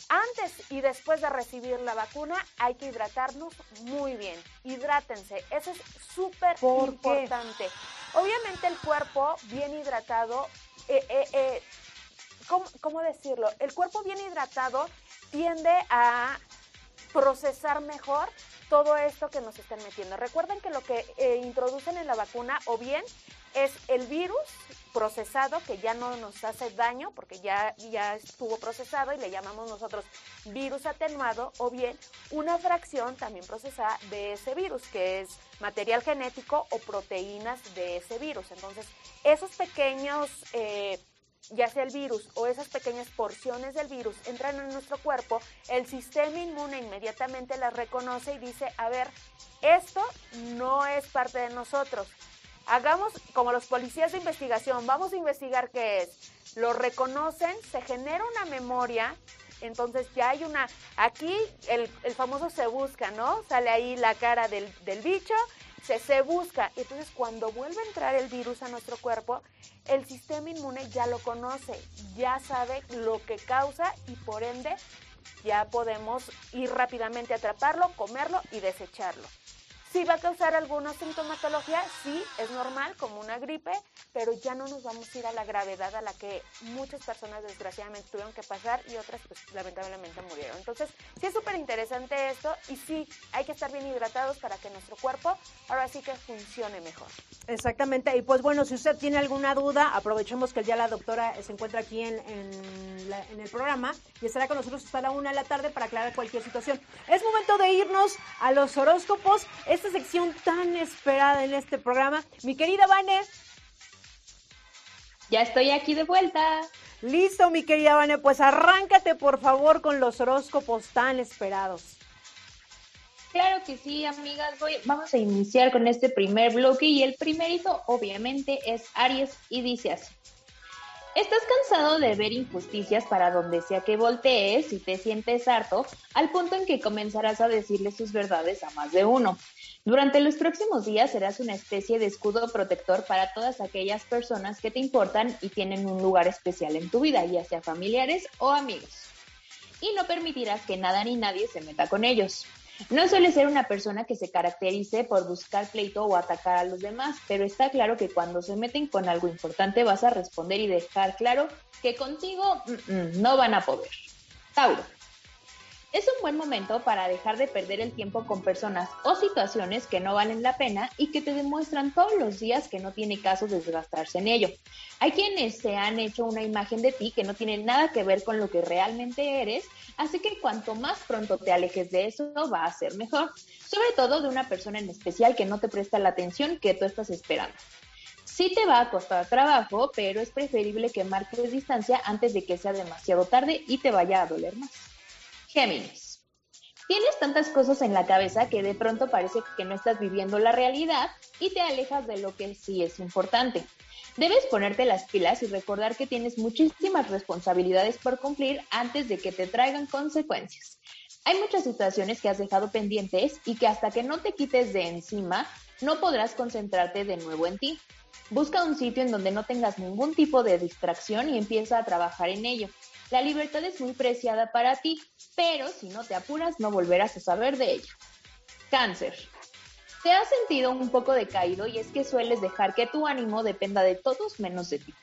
Antes y después de recibir la vacuna hay que hidratarnos muy bien. Hidrátense, eso es súper importante. Obviamente el cuerpo bien hidratado, eh, eh, ¿cómo decirlo? El cuerpo bien hidratado tiende a procesar mejor todo esto que nos están metiendo. Recuerden que lo que eh, introducen en la vacuna o bien es el virus procesado que ya no nos hace daño porque ya, ya estuvo procesado y le llamamos nosotros virus atenuado o bien una fracción también procesada de ese virus que es material genético o proteínas de ese virus. Entonces, esos pequeños eh, ya sea el virus o esas pequeñas porciones del virus entran en nuestro cuerpo, el sistema inmune inmediatamente las reconoce y dice, a ver, esto no es parte de nosotros. Hagamos como los policías de investigación, vamos a investigar qué es. Lo reconocen, se genera una memoria, entonces ya hay una, aquí el, famoso se busca, ¿no? Sale ahí la cara del, del bicho se, se busca. Entonces, cuando vuelve a entrar el virus a nuestro cuerpo, el sistema inmune ya lo conoce, ya sabe lo que causa y por ende ya podemos ir rápidamente a atraparlo, comerlo y desecharlo. Si va a causar alguna sintomatología, sí, es normal, como una gripe, pero ya no nos vamos a ir a la gravedad a la que muchas personas desgraciadamente tuvieron que pasar y otras pues lamentablemente murieron. Entonces, sí es súper interesante esto y sí, hay que estar bien hidratados para que nuestro cuerpo ahora sí que funcione mejor. Exactamente, y pues bueno, si usted tiene alguna duda, aprovechemos que ya la doctora se encuentra aquí en, en el programa y estará con nosotros hasta la una de la tarde para aclarar cualquier situación. Es momento de irnos a los horóscopos esta sección tan esperada en este programa. Mi querida Vane. Ya estoy aquí de vuelta. Listo, mi querida Vane, pues arráncate por favor con los horóscopos tan esperados. Claro que sí, amigas. Voy, vamos a iniciar con este primer bloque y el primerito obviamente es Aries y dice así. Estás cansado de ver injusticias para donde sea que voltees y te sientes harto, al punto en que comenzarás a decirle sus verdades a más de uno. Durante los próximos días serás una especie de escudo protector para todas aquellas personas que te importan y tienen un lugar especial en tu vida, ya sea familiares o amigos. Y no permitirás que nada ni nadie se meta con ellos. No suele ser una persona que se caracterice por buscar pleito o atacar a los demás, pero está claro que cuando se meten con algo importante vas a responder y dejar claro que contigo mm, mm, no van a poder. Tauro. Es un buen momento para dejar de perder el tiempo con personas o situaciones que no valen la pena y que te demuestran todos los días que no tiene caso desgastarse en ello. Hay quienes se han hecho una imagen de ti que no tiene nada que ver con lo que realmente eres, así que cuanto más pronto te alejes de eso va a ser mejor, sobre todo de una persona en especial que no te presta la atención que tú estás esperando. Sí te va a costar trabajo, pero es preferible que marques distancia antes de que sea demasiado tarde y te vaya a doler más. Géminis. Tienes tantas cosas en la cabeza que de pronto parece que no estás viviendo la realidad y te alejas de lo que sí es importante. Debes ponerte las pilas y recordar que tienes muchísimas responsabilidades por cumplir antes de que te traigan consecuencias. Hay muchas situaciones que has dejado pendientes y que hasta que no te quites de encima, no podrás concentrarte de nuevo en ti. Busca un sitio en donde no tengas ningún tipo de distracción y empieza a trabajar en ello. La libertad es muy preciada para ti, pero si no te apuras no volverás a saber de ella. Cáncer. Te has sentido un poco decaído y es que sueles dejar que tu ánimo dependa de todos menos de ti.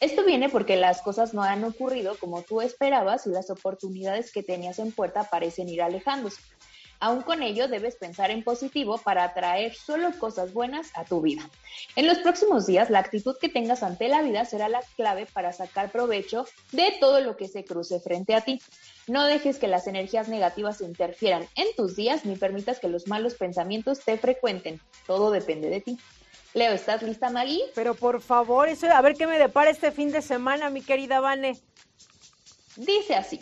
Esto viene porque las cosas no han ocurrido como tú esperabas y las oportunidades que tenías en puerta parecen ir alejándose. Aún con ello, debes pensar en positivo para atraer solo cosas buenas a tu vida. En los próximos días, la actitud que tengas ante la vida será la clave para sacar provecho de todo lo que se cruce frente a ti. No dejes que las energías negativas interfieran en tus días ni permitas que los malos pensamientos te frecuenten. Todo depende de ti. Leo, ¿estás lista, Maggie? Pero por favor, eso, a ver qué me depara este fin de semana, mi querida Vane. Dice así.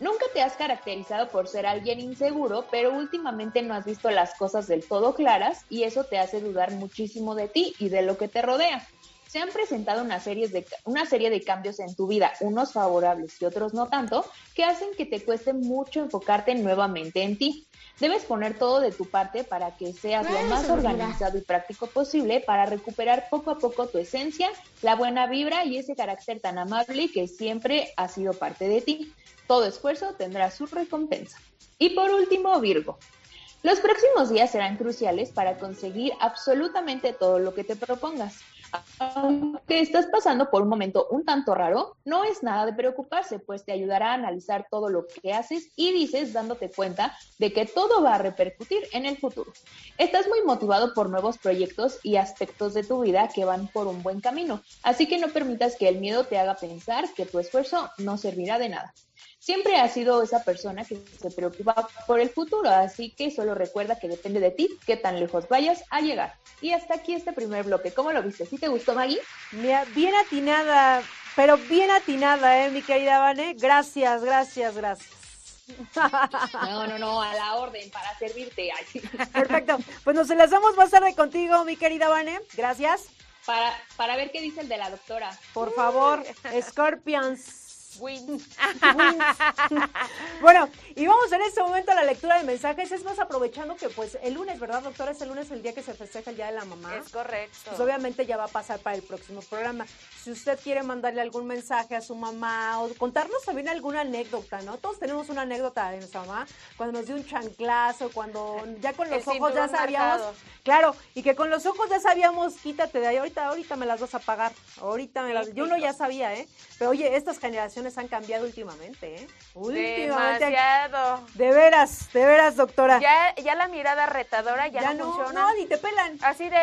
Nunca te has caracterizado por ser alguien inseguro, pero últimamente no has visto las cosas del todo claras y eso te hace dudar muchísimo de ti y de lo que te rodea. Se han presentado una serie, de, una serie de cambios en tu vida, unos favorables y otros no tanto, que hacen que te cueste mucho enfocarte nuevamente en ti. Debes poner todo de tu parte para que seas lo más organizado y práctico posible para recuperar poco a poco tu esencia, la buena vibra y ese carácter tan amable que siempre ha sido parte de ti. Todo esfuerzo tendrá su recompensa. Y por último, Virgo. Los próximos días serán cruciales para conseguir absolutamente todo lo que te propongas. Aunque estás pasando por un momento un tanto raro, no es nada de preocuparse, pues te ayudará a analizar todo lo que haces y dices dándote cuenta de que todo va a repercutir en el futuro. Estás muy motivado por nuevos proyectos y aspectos de tu vida que van por un buen camino, así que no permitas que el miedo te haga pensar que tu esfuerzo no servirá de nada. Siempre has sido esa persona que se preocupa por el futuro, así que solo recuerda que depende de ti qué tan lejos vayas a llegar. Y hasta aquí este primer bloque. ¿Cómo lo viste? ¿Sí te gustó, Maggie? Mira, bien atinada, pero bien atinada, ¿eh, mi querida Vane? Gracias, gracias, gracias. No, no, no, a la orden, para servirte. Perfecto. Pues nos enlazamos más tarde contigo, mi querida Vane. Gracias. Para, para ver qué dice el de la doctora. Por favor, Scorpions. bueno, y vamos en este momento a la lectura de mensajes. Es más, aprovechando que pues el lunes, ¿verdad, doctora? Es el lunes el día que se festeja el Día de la Mamá. Es correcto. Pues obviamente ya va a pasar para el próximo programa. Si usted quiere mandarle algún mensaje a su mamá o contarnos también alguna anécdota, ¿no? Todos tenemos una anécdota de nuestra mamá, cuando nos dio un chanclazo, cuando ya con los ojos ya sabíamos... Claro, y que con los ojos ya sabíamos, quítate de ahí, ahorita, ahorita me las vas a pagar, ahorita me las... Yo uno ya sabía, ¿eh? Pero oye, estas generaciones han cambiado últimamente, ¿eh? Últimamente. Demasiado. De veras, de veras, doctora. Ya, ya la mirada retadora ya, no, funciona. No, ni te pelan. Así de,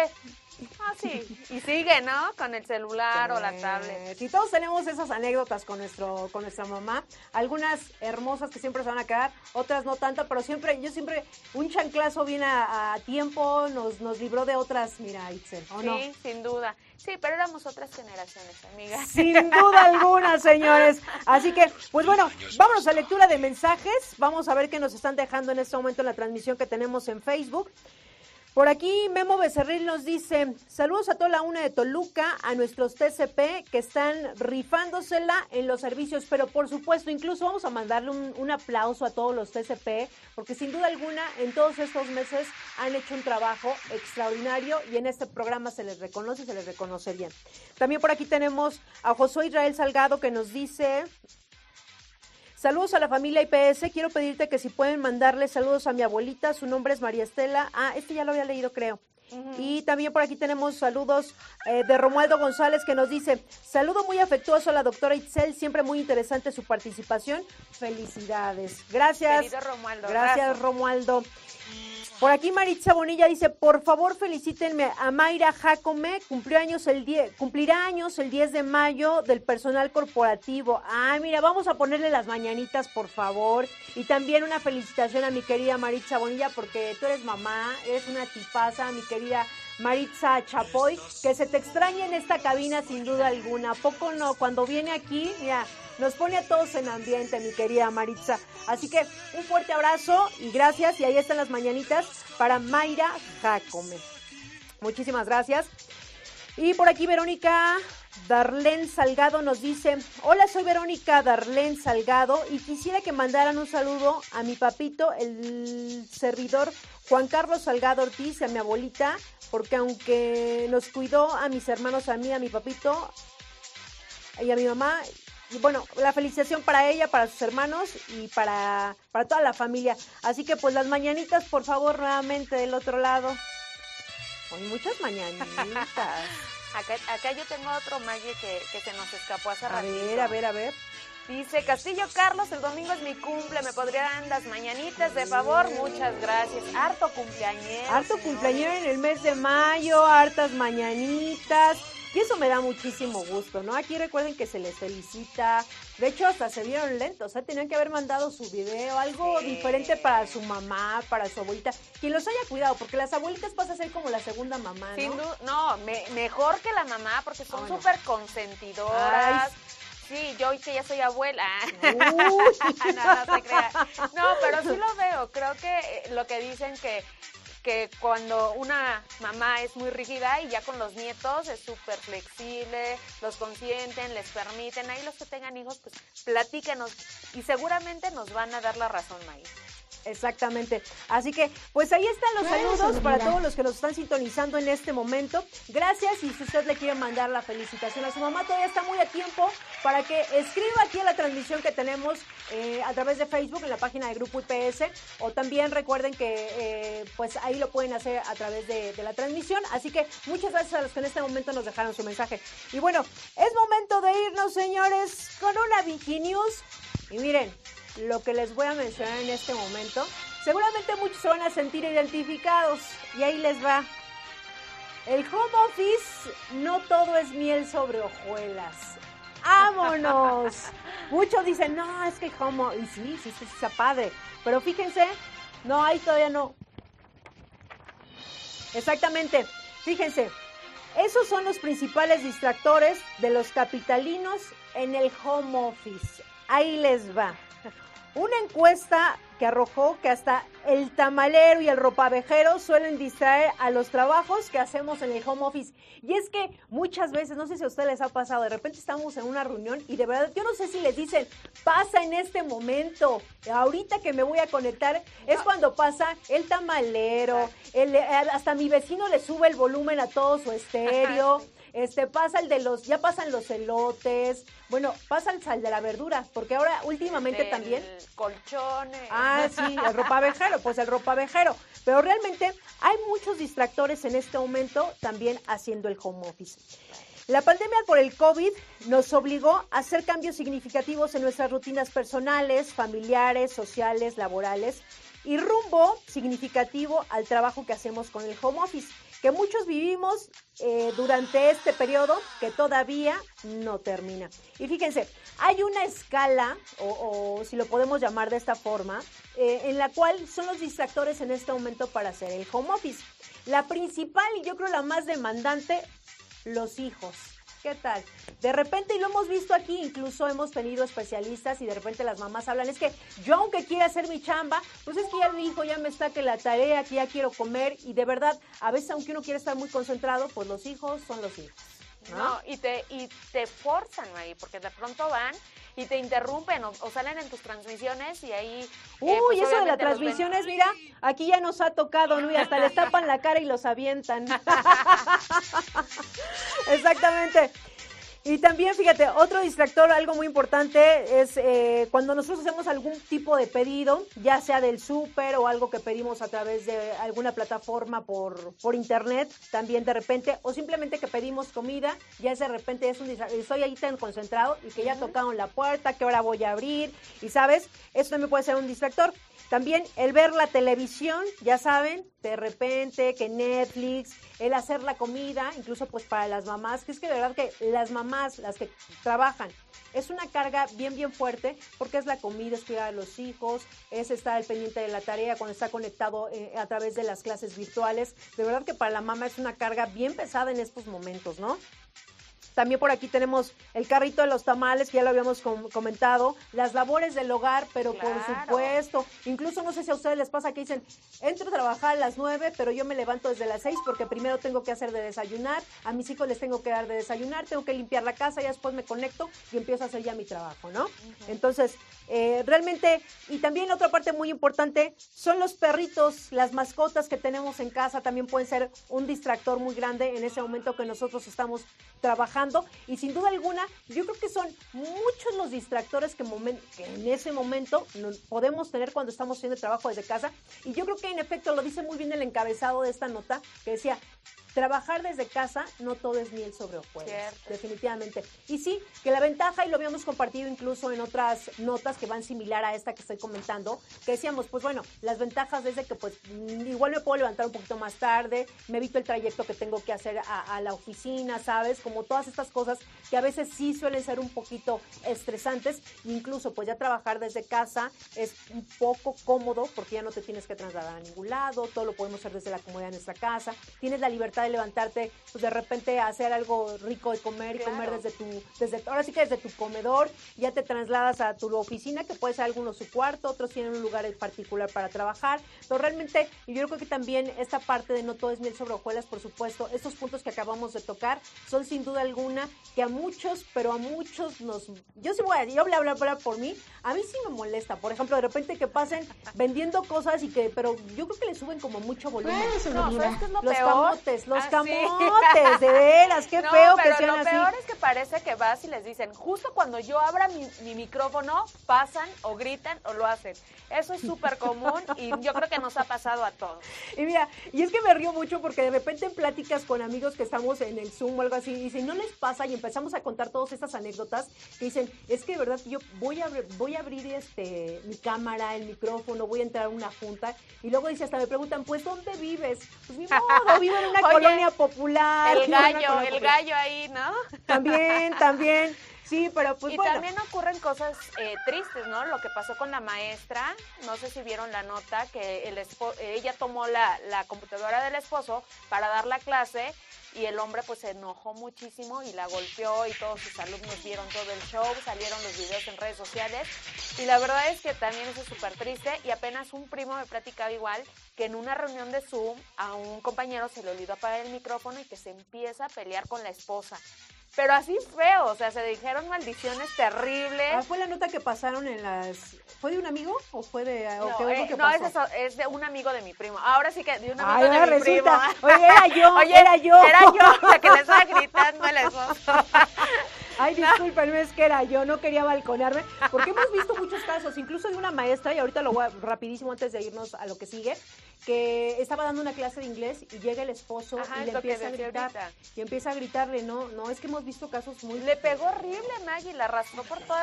Ah, sí. Y sigue, ¿no? Con el celular o la tablet. Sí, todos tenemos esas anécdotas con nuestro, con nuestra mamá. Algunas hermosas que siempre se van a quedar, otras no tanto, pero siempre, yo siempre, un chanclazo viene a, tiempo, nos, nos libró de otras, mira, Itzel, ¿o sí, sin duda. Sí, pero éramos otras generaciones, amigas. Sin duda alguna, señores. Así que, pues bueno, vámonos a lectura de mensajes. Vamos a ver qué nos están dejando en este momento en la transmisión que tenemos en Facebook. Por aquí Memo Becerril nos dice, saludos a toda la UNA de Toluca, a nuestros TCP que están rifándosela en los servicios, pero por supuesto, incluso vamos a mandarle un, aplauso a todos los TCP, porque sin duda alguna en todos estos meses han hecho un trabajo extraordinario y en este programa se les reconoce se les reconoce bien. También por aquí tenemos a Josué Israel Salgado que nos dice, Saludos a la familia IPS. Quiero pedirte que si pueden mandarle saludos a mi abuelita. Su nombre es María Estela. Ah, este ya lo había leído, creo. Y también por aquí tenemos saludos eh, de Romualdo González que nos dice, saludo muy afectuoso a la doctora Itzel, siempre muy interesante su participación. Felicidades. Gracias. Romualdo. Gracias, Romualdo. Por aquí Maritza Bonilla dice, por favor felicítenme a Mayra Jacome, cumplió años el 10, cumplirá años el 10 de mayo del personal corporativo. Ay, mira, vamos a ponerle las mañanitas, por favor. Y también una felicitación a mi querida Maritza Bonilla, porque tú eres mamá, eres una tipaza, mi querida Maritza Chapoy, que se te extraña en esta cabina sin duda alguna. poco no? Cuando viene aquí, mira, nos pone a todos en ambiente, mi querida Maritza. Así que un fuerte abrazo y gracias. Y ahí están las mañanitas para Mayra Jacome. Muchísimas gracias. Y por aquí Verónica Darlene Salgado nos dice, hola, soy Verónica Darlene Salgado y quisiera que mandaran un saludo a mi papito, el servidor Juan Carlos Salgado Ortiz, a mi abuelita, porque aunque nos cuidó a mis hermanos, a mí, a mi papito y a mi mamá, y bueno, la felicitación para ella, para sus hermanos y para, para toda la familia. Así que pues las mañanitas, por favor, nuevamente del otro lado. Hay muchas mañanitas. acá, acá yo tengo otro Maggie que, que se nos escapó hace A ratito. ver, a ver, a ver. Dice Castillo Carlos, el domingo es mi cumple, ¿me podrían las mañanitas de favor? Muchas gracias. Harto cumpleañero. Harto cumpleañero en el mes de mayo, hartas mañanitas. Y eso me da muchísimo gusto, ¿no? Aquí recuerden que se les felicita. De hecho, hasta se vieron lentos, ¿eh? Tenían que haber mandado su video, algo Sí. diferente para su mamá, para su abuelita. Quien los haya cuidado, porque las abuelitas pasa a ser como la segunda mamá, ¿no? Sin duda, no, me- mejor que la mamá porque son súper consentidoras. Ay. Sí, yo que ya soy abuela. No, no se crea. No, pero sí lo veo. Creo que eh, lo que dicen que que cuando una mamá es muy rígida y ya con los nietos es súper flexible, los consienten, les permiten, ahí los que tengan hijos, pues platíquenos y seguramente nos van a dar la razón, May. Exactamente. Así que, pues ahí están los Bueno, saludos para todos los que nos están sintonizando en este momento. Gracias y si usted le quiere mandar la felicitación a su mamá, todavía está muy a tiempo para que escriba aquí a la transmisión que tenemos eh, a través de Facebook en la página de Grupo IPS o también recuerden que eh, pues ahí lo pueden hacer a través de, de la transmisión. Así que muchas gracias a los que en este momento nos dejaron su mensaje. Y bueno, es momento de irnos, señores, con una News Y miren, lo que les voy a mencionar en este momento, seguramente muchos se van a sentir identificados. Y ahí les va. El home office no todo es miel sobre hojuelas. ¡Vámonos! Muchos dicen, no, es que office, y sí, sí, sí, está padre. Pero fíjense, no, ahí todavía no. Exactamente, fíjense, esos son los principales distractores de los capitalinos en el home office. Ahí les va. Una encuesta que arrojó que hasta el tamalero y el ropavejero suelen distraer a los trabajos que hacemos en el home office. Y es que muchas veces, no sé si a ustedes les ha pasado, de repente estamos en una reunión y de verdad, yo no sé si les dicen, pasa en este momento, ahorita que me voy a conectar, es cuando pasa el tamalero, el- eh, hasta mi vecino le sube el volumen a todo su estéreo. Este pasa el de los, ya pasan los elotes, bueno, pasa el sal de la verdura, porque ahora últimamente Del también colchón. eh. Ah, sí, el ropavejero, pues el ropavejero. Pero realmente hay muchos distractores en este momento también haciendo el home office. La pandemia por el COVID nos obligó a hacer cambios significativos en nuestras rutinas personales, familiares, sociales, laborales y rumbo significativo al trabajo que hacemos con el home office, que muchos vivimos eh, durante este periodo que todavía no termina. Y fíjense, hay una escala, o, o si lo podemos llamar de esta forma, eh, en la cual son los distractores en este momento para hacer el home office. La principal y yo creo la más demandante, los hijos. ¿Qué tal? De repente, y lo hemos visto aquí, incluso hemos tenido especialistas y de repente las mamás hablan, es que yo aunque quiera hacer mi chamba, pues es que ya mi hijo ya me está que la tarea, que ya quiero comer y de verdad, a veces aunque uno quiere estar muy concentrado, pues los hijos son los hijos. ¿No? No, y te, y te forzan ahí, porque de pronto van y te interrumpen o, o salen en tus transmisiones y ahí... eh, Uy, pues, eso de las transmisiones, mira, aquí ya nos ha tocado, ¿no? Y hasta les tapan la cara y los avientan. Exactamente. Y también, fíjate, otro distractor, algo muy importante, es eh, cuando nosotros hacemos algún tipo de pedido, ya sea del súper o algo que pedimos a través de alguna plataforma por, por internet, también de repente, o simplemente que pedimos comida, ya es de repente es un distractor, estoy ahí tan concentrado y que ya tocaron la puerta, que ahora voy a abrir, y sabes, eso también puede ser un distractor. También el ver la televisión, ya saben, de repente que Netflix, el hacer la comida, incluso pues para las mamás, que es que de verdad que las mamás, las que trabajan, es una carga bien, bien fuerte porque es la comida, es cuidar a los hijos, es estar al pendiente de la tarea cuando está conectado eh, a través de las clases virtuales. De verdad que para la mamá es una carga bien pesada en estos momentos, ¿no? También por aquí tenemos el carrito de los tamales, que ya lo habíamos com- comentado, las labores del hogar, pero por supuesto, incluso no sé si a ustedes les pasa que dicen, entro a trabajar a las nueve, pero yo me levanto desde las seis porque primero tengo que hacer de desayunar, a mis hijos les tengo que dar de desayunar, tengo que limpiar la casa, y después me conecto y empiezo a hacer ya mi trabajo, ¿no? Entonces, eh, realmente, y también otra parte muy importante, son los perritos, las mascotas que tenemos en casa, también pueden ser un distractor muy grande en ese momento que nosotros estamos trabajando. Y sin duda alguna yo creo que son muchos los distractores que, en ese momento podemos tener cuando estamos haciendo el trabajo desde casa. Y yo creo que en efecto lo dice muy bien el encabezado de esta nota que decía trabajar desde casa no todo es miel sobre hojuelas, definitivamente. Y sí, que la ventaja, y lo habíamos compartido incluso en otras notas que van similar a esta que estoy comentando, que decíamos, pues bueno, las ventajas desde que pues igual me puedo levantar un poquito más tarde, me evito el trayecto que tengo que hacer a, la oficina, ¿sabes? Como todas estas cosas que a veces sí suelen ser un poquito estresantes, incluso pues ya trabajar desde casa es un poco cómodo porque ya no te tienes que trasladar a ningún lado, todo lo podemos hacer desde la comodidad de nuestra casa, tienes la libertad de levantarte, pues de repente hacer algo rico de comer y comer desde tu, desde, ahora sí que desde tu comedor, ya te trasladas a tu oficina, que puede ser alguno su cuarto, otros tienen un lugar en particular para trabajar, pero realmente yo creo que también esta parte de no todo es miel sobre hojuelas, por supuesto, estos puntos que acabamos de tocar son sin duda alguna que a muchos, pero a muchos nos, yo sí voy a, yo voy a hablar por mí, a mí sí me molesta, por ejemplo, de repente que pasen vendiendo cosas y que, pero yo creo que le suben como mucho volumen. no, ¿sabes qué es lo los peor? camotes, los ah, camotes, de veras, qué feo que sean lo peor es que parece que vas y les dicen, justo cuando yo abra mi, mi micrófono, pasan o gritan o lo hacen. Eso es súper común y yo creo que nos ha pasado a todos. Y mira, y es que me río mucho porque de repente en pláticas con amigos que estamos en el Zoom o algo así, dicen, no les pasa y empezamos a contar todas estas anécdotas que dicen, es que de verdad yo voy a, voy a abrir este, mi cámara, el micrófono, voy a entrar a una junta y luego dice, hasta me preguntan, pues ¿dónde vives? Pues mi modo, vivo en una colonia popular. El gallo, el gallo ahí, ¿no? También, también. Sí, pero pues y también ocurren cosas eh, tristes, ¿no? Lo que pasó con la maestra, no sé si vieron la nota, que el ella tomó la, la computadora del esposo para dar la clase y el hombre pues se enojó muchísimo y la golpeó y todos sus alumnos vieron todo el show, salieron los videos en redes sociales y la verdad es que también eso es súper triste y apenas un primo me platicaba igual que en una reunión de Zoom a un compañero se le olvidó apagar el micrófono y que se empieza a pelear con la esposa pero así feo, o sea, se dijeron maldiciones terribles. Ah, fue la nota que pasaron en las... ¿Fue de un amigo o fue de... No, qué, eh, no es, eso, es de un amigo de mi primo. Ahora sí que de un amigo de mi resulta. primo. Oye, era yo, Oye, era yo. Era yo la que le estaba gritando el esposo. Ay, discúlpenme, es que era yo, no quería balconearme, porque hemos visto muchos casos, incluso de una maestra, y ahorita lo voy a, rapidísimo antes de irnos a lo que sigue, que estaba dando una clase de inglés y llega el esposo y le empieza a gritar. Y empieza a gritarle, no, no, es que hemos visto casos muy... Le pegó horrible, Maggie, la arrastró por todo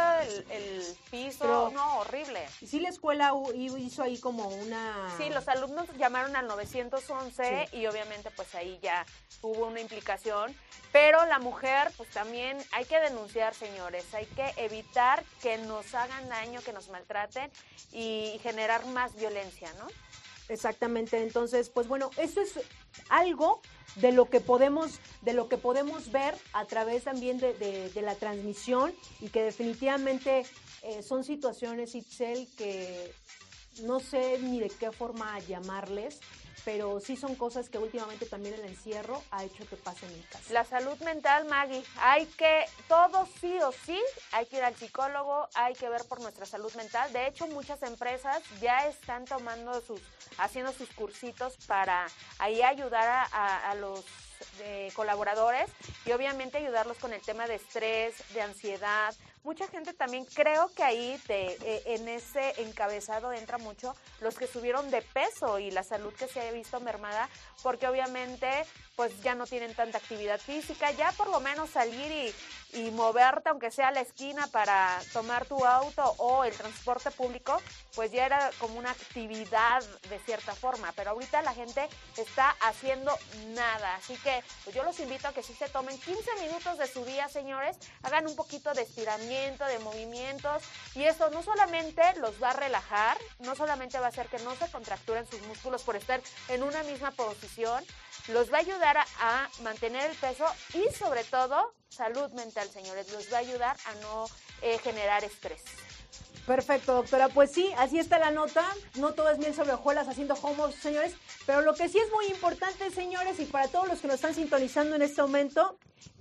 el, piso, no, horrible. Sí, la escuela hizo ahí como una... Sí, los alumnos llamaron al 911 y obviamente pues ahí ya hubo una implicación, pero la mujer pues también hay que denunciar, señores, hay que evitar que nos hagan daño, que nos maltraten y generar más violencia, ¿no? Exactamente, entonces, pues bueno, eso es algo de lo que podemos, de lo que podemos ver a través también de, la transmisión y que definitivamente eh, son situaciones, Itzel, que no sé ni de qué forma llamarles, pero sí son cosas que últimamente también el encierro ha hecho que pasen en casa. La salud mental, Maggie, hay que, todo sí o sí, hay que ir al psicólogo, hay que ver por nuestra salud mental. De hecho, muchas empresas ya están tomando sus, haciendo sus cursitos para ahí ayudar a, los eh, colaboradores y obviamente ayudarlos con el tema de estrés, de ansiedad, mucha gente también creo que ahí de, eh, en ese encabezado entra mucho los que subieron de peso y la salud que se ha visto mermada porque obviamente pues ya no tienen tanta actividad física, ya por lo menos salir y, y moverte aunque sea a la esquina para tomar tu auto o el transporte público, pues ya era como una actividad de cierta forma, pero ahorita la gente está haciendo nada, así que pues yo los invito a que si se tomen 15 minutos de su día, señores, hagan un poquito de estiramiento, de movimientos. Y eso no solamente los va a relajar, no solamente va a hacer que no se contracturen sus músculos por estar en una misma posición, los va a ayudar a, mantener el peso y sobre todo salud mental, señores, los va a ayudar a no eh, generar estrés. Perfecto, doctora. Pues sí, así está la nota. No todo es miel sobre hojuelas haciendo homos, señores. Pero lo que sí es muy importante, señores, y para todos los que nos están sintonizando en este momento,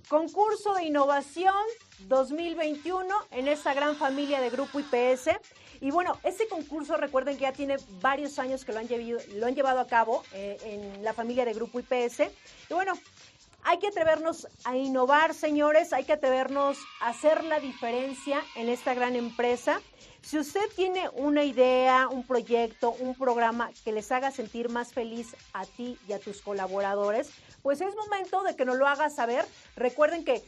concurso de innovación 2021 en esta gran familia de Grupo IPS. Y bueno, ese concurso, recuerden que ya tiene varios años que lo han, llevado, lo han llevado a cabo eh, en la familia de Grupo IPS. Y bueno, hay que atrevernos a innovar, señores, hay que atrevernos a hacer la diferencia en esta gran empresa. Si usted tiene una idea, un proyecto, un programa que les haga sentir más feliz a ti y a tus colaboradores, pues es momento de que nos lo haga saber. Recuerden que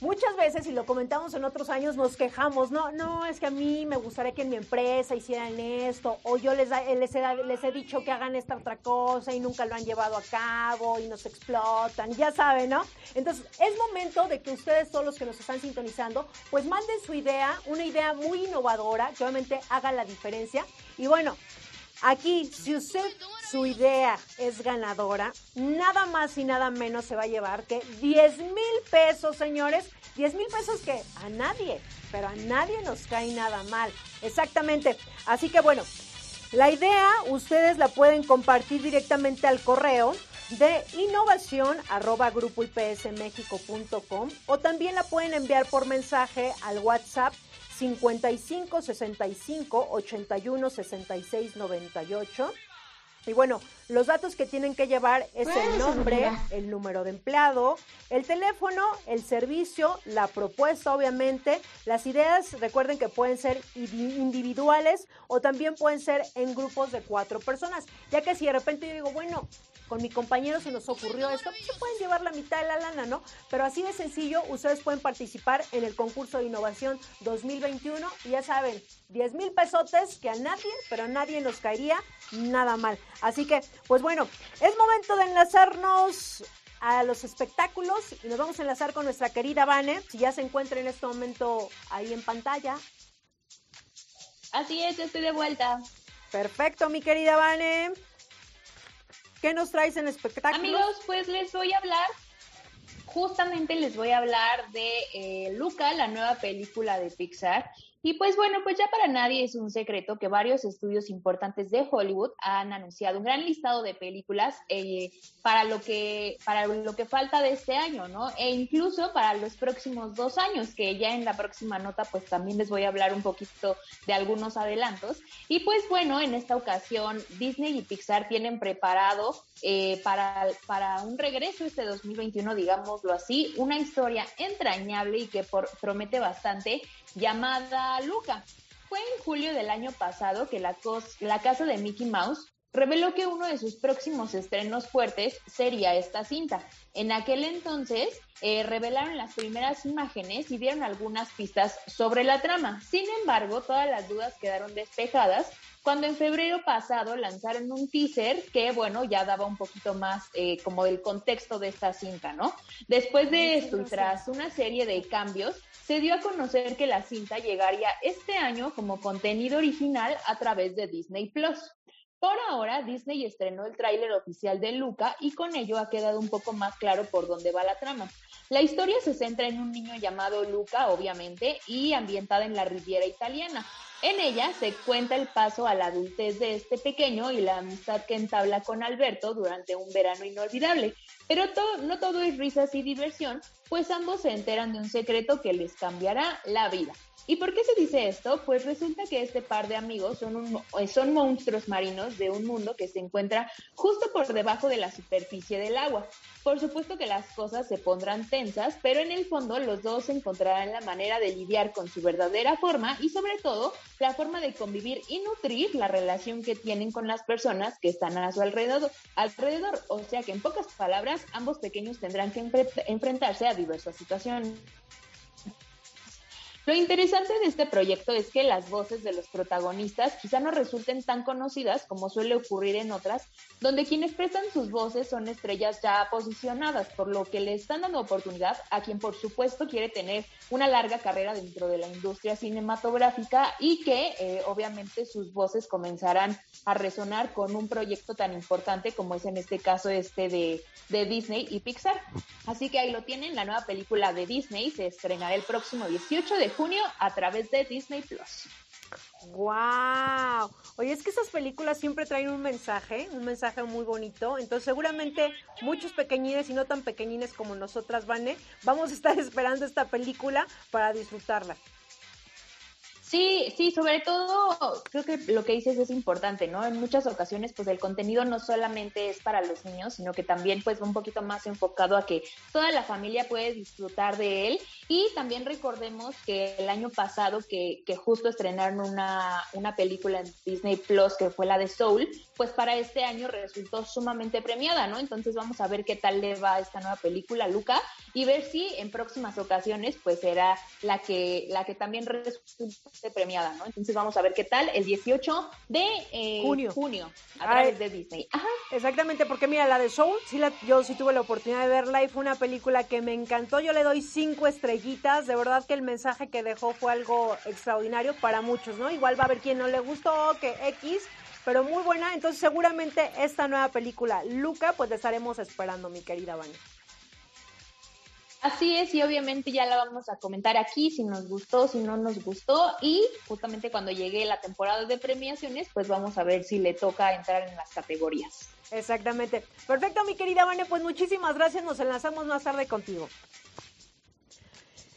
Muchas veces, y lo comentamos en otros años, nos quejamos, no, no, es que a mí me gustaría que en mi empresa hicieran esto, o yo les, les, he, les he dicho que hagan esta otra cosa y nunca lo han llevado a cabo y nos explotan, ya saben, ¿no? Entonces, es momento de que ustedes, todos los que nos están sintonizando, pues manden su idea, una idea muy innovadora, que obviamente haga la diferencia. Y bueno, Aquí, si usted su idea es ganadora, nada más y nada menos se va a llevar que 10 mil pesos, señores. 10 mil pesos que a nadie, pero a nadie nos cae nada mal. Exactamente. Así que bueno, la idea ustedes la pueden compartir directamente al correo de innovación arroba grupo o también la pueden enviar por mensaje al WhatsApp 55 65 81 66 98. Y bueno, los datos que tienen que llevar es el nombre, el número de empleado, el teléfono, el servicio, la propuesta, obviamente. Las ideas, recuerden que pueden ser individuales o también pueden ser en grupos de cuatro personas. Ya que si de repente yo digo, bueno, con mi compañero se nos ocurrió esto, se pueden llevar la mitad de la lana, ¿no? Pero así de sencillo, ustedes pueden participar en el concurso de innovación 2021 y ya saben, 10 mil pesotes que a nadie, pero a nadie nos caería nada mal. Así que, pues bueno, es momento de enlazarnos a los espectáculos y nos vamos a enlazar con nuestra querida Vane, si ya se encuentra en este momento ahí en pantalla. Así es, estoy de vuelta. Perfecto, mi querida Vane. ¿Qué nos traes en espectáculo? Amigos, pues les voy a hablar, justamente les voy a hablar de eh, Luca, la nueva película de Pixar. Y pues bueno, pues ya para nadie es un secreto que varios estudios importantes de Hollywood han anunciado un gran listado de películas eh, para lo que para lo que falta de este año, ¿no? E incluso para los próximos dos años, que ya en la próxima nota pues también les voy a hablar un poquito de algunos adelantos. Y pues bueno, en esta ocasión Disney y Pixar tienen preparado eh, para, para un regreso este 2021, digámoslo así, una historia entrañable y que por, promete bastante llamada Luca. Fue en julio del año pasado que la, la casa de Mickey Mouse reveló que uno de sus próximos estrenos fuertes sería esta cinta. En aquel entonces eh, revelaron las primeras imágenes y dieron algunas pistas sobre la trama. Sin embargo, todas las dudas quedaron despejadas cuando en febrero pasado lanzaron un teaser que, bueno, ya daba un poquito más eh, como del contexto de esta cinta, ¿no? Después de esto y tras una serie de cambios, se dio a conocer que la cinta llegaría este año como contenido original a través de Disney Plus. Por ahora, Disney estrenó el tráiler oficial de Luca y con ello ha quedado un poco más claro por dónde va la trama. La historia se centra en un niño llamado Luca, obviamente, y ambientada en la Riviera italiana. En ella se cuenta el paso a la adultez de este pequeño y la amistad que entabla con Alberto durante un verano inolvidable. Pero no todo es risas y diversión, pues ambos se enteran de un secreto que les cambiará la vida. ¿Y por qué se dice esto? Pues resulta que este par de amigos son, eh, son monstruos marinos de un mundo que se encuentra justo por debajo de la superficie del agua. Por supuesto que las cosas se pondrán tensas, pero en el fondo los dos encontrarán la manera de lidiar con su verdadera forma y sobre todo la forma de convivir y nutrir la relación que tienen con las personas que están a su alrededor. alrededor. O sea que en pocas palabras, ambos pequeños tendrán que enfrentarse a diversas situaciones. Lo interesante de este proyecto es que las voces de los protagonistas quizá no resulten tan conocidas como suele ocurrir en otras, donde quienes prestan sus voces son estrellas ya posicionadas, por lo que le están dando oportunidad a quien por supuesto quiere tener una larga carrera dentro de la industria cinematográfica y que eh, obviamente sus voces comenzarán a resonar con un proyecto tan importante como es en este caso este de, de Disney y Pixar. Así que ahí lo tienen, la nueva película de Disney se estrenará el próximo 18 de junio a través de Disney Plus. ¡Wow! Oye, es que esas películas siempre traen un mensaje, un mensaje muy bonito. Entonces, seguramente muchos pequeñines y no tan pequeñines como nosotras, Vane, vamos a estar esperando esta película para disfrutarla. Sí, sí, sobre todo creo que lo que dices es importante, ¿no? En muchas ocasiones pues el contenido no solamente es para los niños, sino que también pues va un poquito más enfocado a que toda la familia puede disfrutar de él y también recordemos que el año pasado que, que justo estrenaron una, una película en Disney Plus que fue la de Soul, pues para este año resultó sumamente premiada, ¿no? Entonces vamos a ver qué tal le va esta nueva película, Luca, y ver si en próximas ocasiones pues será la que, la que también resulte premiada, ¿no? Entonces vamos a ver qué tal el 18 de eh, junio. junio a través de Disney. Ajá. Exactamente, porque mira, la de Soul, sí la, yo sí tuve la oportunidad de verla y fue una película que me encantó. Yo le doy cinco estrellitas. De verdad que el mensaje que dejó fue algo extraordinario para muchos, ¿no? Igual va a haber quien no le gustó, que X, pero muy buena. Entonces seguramente esta nueva película, Luca, pues la estaremos esperando, mi querida Vania. Así es, y obviamente ya la vamos a comentar aquí, si nos gustó, si no nos gustó, y justamente cuando llegue la temporada de premiaciones, pues vamos a ver si le toca entrar en las categorías. Exactamente. Perfecto, mi querida Vane, pues muchísimas gracias, nos enlazamos más tarde contigo.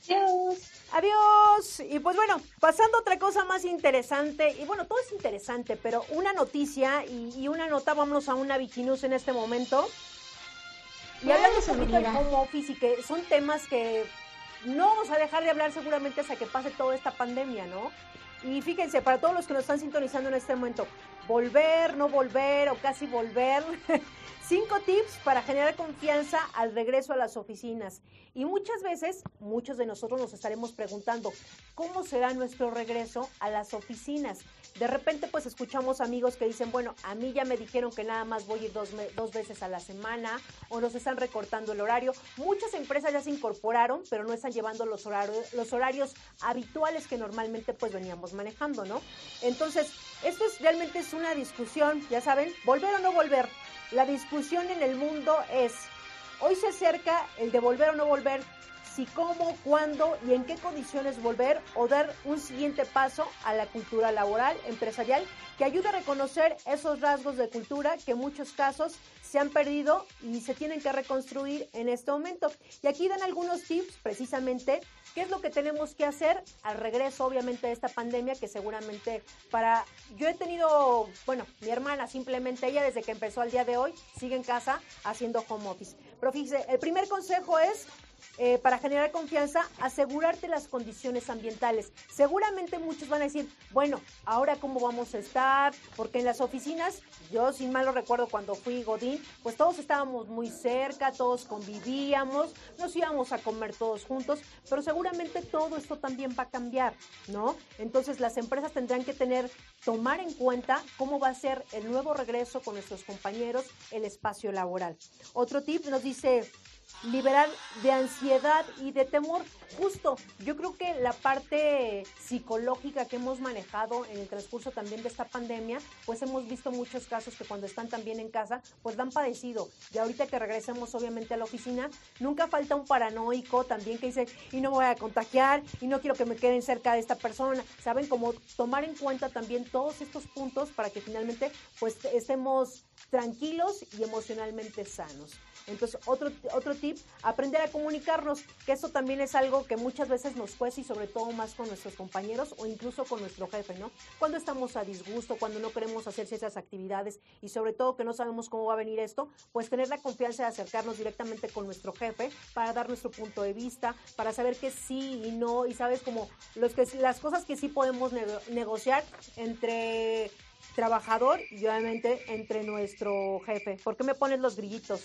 Adiós. Adiós. Y pues bueno, pasando a otra cosa más interesante, y bueno, todo es interesante, pero una noticia y, una nota, vámonos a una Vikinus en este momento. Y hablando un poquito de home office y que son temas que no vamos a dejar de hablar seguramente hasta que pase toda esta pandemia, ¿no? Y fíjense, para todos los que nos están sintonizando en este momento, volver, no volver o casi volver, cinco tips para generar confianza al regreso a las oficinas. Y muchas veces, muchos de nosotros nos estaremos preguntando, ¿cómo será nuestro regreso a las oficinas? De repente, pues escuchamos amigos que dicen, bueno, a mí ya me dijeron que nada más voy a ir dos, dos veces a la semana o nos están recortando el horario. Muchas empresas ya se incorporaron, pero no están llevando los horarios, los horarios habituales que normalmente pues veníamos manejando, ¿no? Entonces, esto es realmente es una discusión, ya saben, volver o no volver. La discusión en el mundo es Hoy se acerca el de volver o no volver, si cómo, cuándo y en qué condiciones volver o dar un siguiente paso a la cultura laboral, empresarial, que ayude a reconocer esos rasgos de cultura que en muchos casos se han perdido y se tienen que reconstruir en este momento. Y aquí dan algunos tips precisamente qué es lo que tenemos que hacer al regreso, obviamente, de esta pandemia que seguramente para... Yo he tenido, bueno, mi hermana simplemente, ella desde que empezó al día de hoy, sigue en casa haciendo home office. Pero fíjese, el primer consejo es eh, para generar confianza, asegurarte las condiciones ambientales. Seguramente muchos van a decir, bueno, ahora cómo vamos a estar, porque en las oficinas, yo sin mal lo recuerdo cuando fui Godín, pues todos estábamos muy cerca, todos convivíamos, nos íbamos a comer todos juntos, pero seguramente todo esto también va a cambiar, ¿no? Entonces las empresas tendrán que tener, tomar en cuenta cómo va a ser el nuevo regreso con nuestros compañeros, el espacio laboral. Otro tip nos dice, liberar de ansiedad y de temor. Justo, yo creo que la parte psicológica que hemos manejado en el transcurso también de esta pandemia, pues hemos visto muchos casos que cuando están también en casa, pues dan padecido. Y ahorita que regresemos obviamente a la oficina, nunca falta un paranoico también que dice, y no voy a contagiar, y no quiero que me queden cerca de esta persona. ¿Saben? Como tomar en cuenta también todos estos puntos para que finalmente pues estemos tranquilos y emocionalmente sanos. Entonces, otro, otro tip, aprender a comunicarnos, que eso también es algo que muchas veces nos cuesta y sobre todo más con nuestros compañeros o incluso con nuestro jefe, ¿no? Cuando estamos a disgusto, cuando no queremos hacer esas actividades y sobre todo que no sabemos cómo va a venir esto, pues tener la confianza de acercarnos directamente con nuestro jefe para dar nuestro punto de vista, para saber que sí y no, y sabes como los que, las cosas que sí podemos negociar entre trabajador y obviamente entre nuestro jefe. ¿Por qué me pones los grillitos?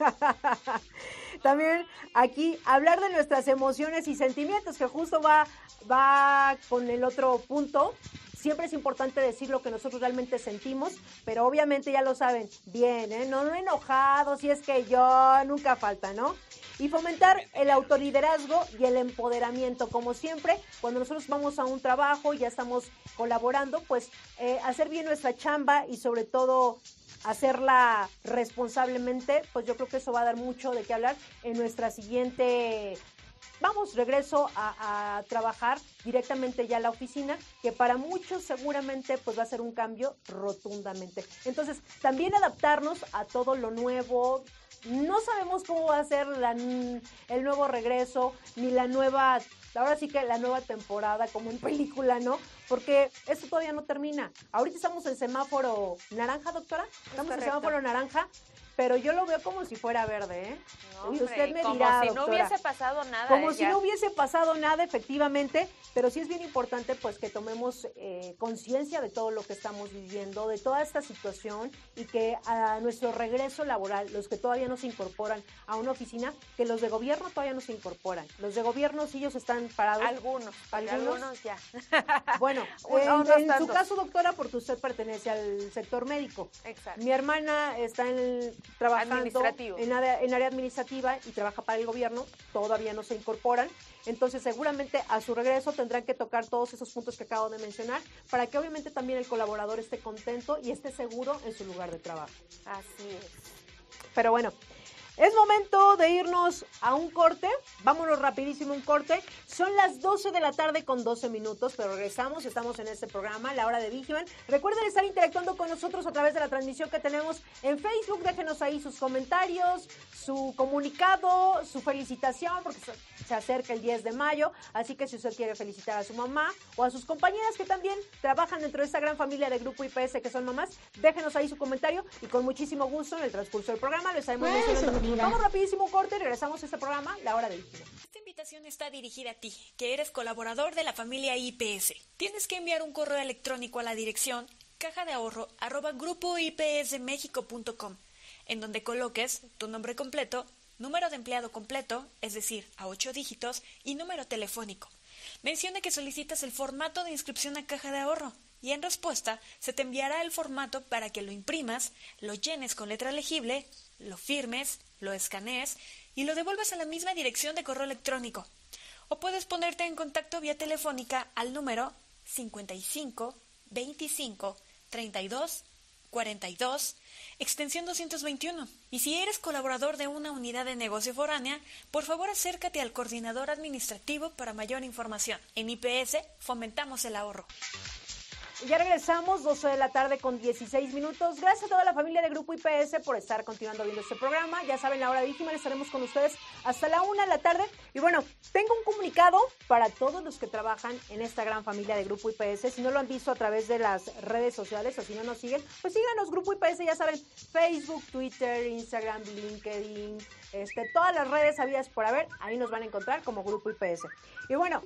También aquí hablar de nuestras emociones y sentimientos, que justo va, va con el otro punto. Siempre es importante decir lo que nosotros realmente sentimos, pero obviamente ya lo saben bien, ¿eh? No, no enojado, si es que yo nunca falta, ¿no? Y fomentar el autoliderazgo y el empoderamiento, como siempre, cuando nosotros vamos a un trabajo, ya estamos colaborando, pues eh, hacer bien nuestra chamba y sobre todo hacerla responsablemente, pues yo creo que eso va a dar mucho de qué hablar en nuestra siguiente vamos, regreso a, trabajar directamente ya a la oficina, que para muchos seguramente pues va a ser un cambio rotundamente. Entonces, también adaptarnos a todo lo nuevo, no sabemos cómo va a ser el nuevo regreso, ni la nueva, ahora sí que la nueva temporada, como en película, ¿no? Porque esto todavía no termina. Ahorita estamos en semáforo naranja, doctora. Estamos en semáforo naranja, pero yo lo veo como si fuera verde, ¿eh? No, y usted me como dirá, si no doctora. hubiese pasado nada. Como ¿eh? si Ya. no hubiese pasado nada, efectivamente, pero sí es bien importante pues que tomemos eh, conciencia de todo lo que estamos viviendo, de toda esta situación y que a nuestro regreso laboral, los que todavía no se incorporan a una oficina, que los de gobierno todavía no se incorporan. Los de gobierno sí ellos están parados. Algunos, ¿Algunos? algunos ya. Bueno, en, no en su caso, doctora, porque usted pertenece al sector médico. Exacto. Mi hermana está en el- trabajando en área, en área administrativa y trabaja para el gobierno, todavía no se incorporan. Entonces, seguramente a su regreso tendrán que tocar todos esos puntos que acabo de mencionar para que obviamente también el colaborador esté contento y esté seguro en su lugar de trabajo. Así es. Pero bueno, es momento de irnos a un corte. Vámonos rapidísimo un corte. Son las 12 de la tarde con 12 minutos, pero regresamos. Estamos en este programa, La Hora de Vigiman. Recuerden estar interactuando con nosotros a través de la transmisión que tenemos en Facebook. Déjenos ahí sus comentarios, su comunicado, su felicitación, porque se- acerca el 10 de mayo. Así que si usted quiere felicitar a su mamá o a sus compañeras que también trabajan dentro de esta gran familia de Grupo IPS que son mamás, déjenos ahí su comentario y con muchísimo gusto en el transcurso del programa lo estaremos Pues, mencionando. Vamos rapidísimo un corte y regresamos a este programa, La Hora de Víctima. Esta invitación está dirigida a ti, que eres colaborador de la familia IPS. Tienes que enviar un correo electrónico a la dirección caja de ahorro arroba grupoipsmexico.com, en donde coloques tu nombre completo, número de empleado completo, es decir, a ocho dígitos, y número telefónico. Menciona que solicitas el formato de inscripción a caja de ahorro y en respuesta se te enviará el formato para que lo imprimas, lo llenes con letra legible, lo firmes, lo escanees y lo devuelvas a la misma dirección de correo electrónico. O puedes ponerte en contacto vía telefónica al número 55 25 32 42 extensión 221. Y si eres colaborador de una unidad de negocio foránea, por favor acércate al coordinador administrativo para mayor información. En IPS fomentamos el ahorro. Ya regresamos, 12 de la tarde con 16 minutos. Gracias a toda la familia de Grupo IPS por estar continuando viendo este programa. Ya saben, la hora Víctima, estaremos con ustedes hasta la una de la tarde. Y bueno, tengo un comunicado para todos los que trabajan en esta gran familia de Grupo IPS. Si no lo han visto a través de las redes sociales o si no nos siguen, pues síganos, Grupo IPS, ya saben, Facebook, Twitter, Instagram, LinkedIn, este, todas las redes habidas por haber, ahí nos van a encontrar como Grupo IPS. Y bueno,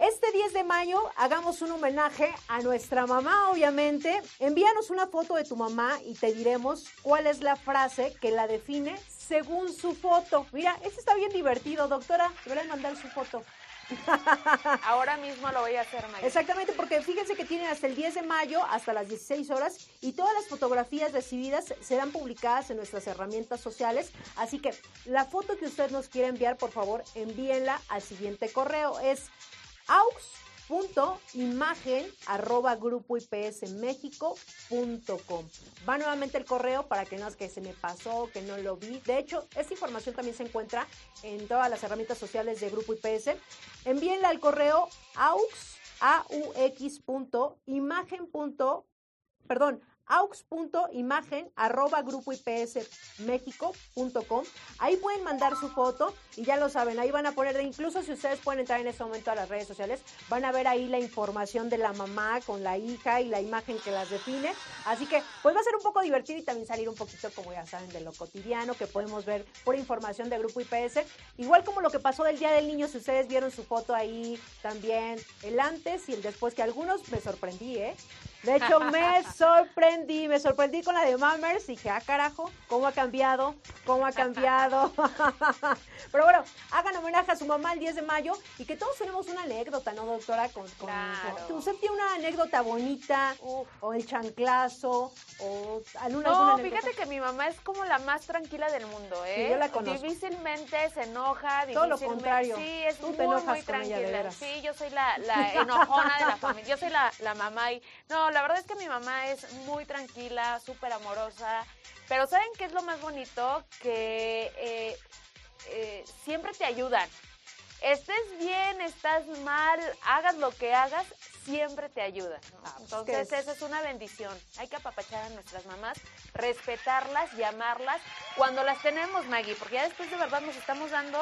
este 10 de mayo hagamos un homenaje a nuestra mamá, obviamente. Envíanos una foto de tu mamá y te diremos cuál es la frase que la define según su foto. Mira, este está bien divertido, doctora. Deberían mandar su foto. Ahora mismo lo voy a hacer. Exactamente, porque fíjense que tienen hasta el 10 de mayo, hasta las 16 horas, y todas las fotografías recibidas serán publicadas en nuestras herramientas sociales. Así que la foto que usted nos quiere enviar, por favor, envíenla al siguiente correo. Es aux.imagen arroba grupo ipsmexico.com. Va nuevamente el correo para que no es que se me pasó, que no lo vi. De hecho, esta información también se encuentra en todas las herramientas sociales de Grupo IPS. Envíenla al correo aux, aux punto imagen punto, perdón, aux.imagen Ahí pueden mandar su foto y ya lo saben, ahí van a poner, incluso si ustedes pueden entrar en este momento a las redes sociales, van a ver ahí la información de la mamá con la hija y la imagen que las define. Así que pues va a ser un poco divertido y también salir un poquito, como ya saben, de lo cotidiano que podemos ver por información de Grupo IPS. Igual como lo que pasó del Día del Niño, si ustedes vieron su foto ahí también, el antes y el después, que algunos me sorprendí, ¿eh? De hecho, me sorprendí, me sorprendí con la de Mammers. Dije, ah, carajo, ¿cómo ha cambiado? ¿Cómo ha cambiado? Pero bueno, hagan homenaje a su mamá el 10 de mayo y que todos tenemos una anécdota, ¿no, doctora? Con, con- Claro. con- ¿Usted tiene una anécdota bonita? Uf. ¿O el chanclazo? ¿O alguna, No, alguna fíjate que mi mamá es como la más tranquila del mundo, ¿eh? Sí, yo la conozco. Difícilmente se enoja, Todo lo difícilmente- contrario. Sí, es Tú muy, te enojas muy ella, tranquila. sí, yo soy la, la enojona de la familia. Yo soy la, la mamá y... No, la verdad es que mi mamá es muy tranquila, súper amorosa. Pero ¿saben qué es lo más bonito? Que eh, eh, siempre te ayudan. Estés bien, estás mal, hagas lo que hagas, siempre te ayuda. ¿no? Ah, pues, Entonces, ¿qué es? esa es una bendición. Hay que apapachar a nuestras mamás, respetarlas, llamarlas cuando las tenemos, Maggie, porque ya después de verdad nos estamos dando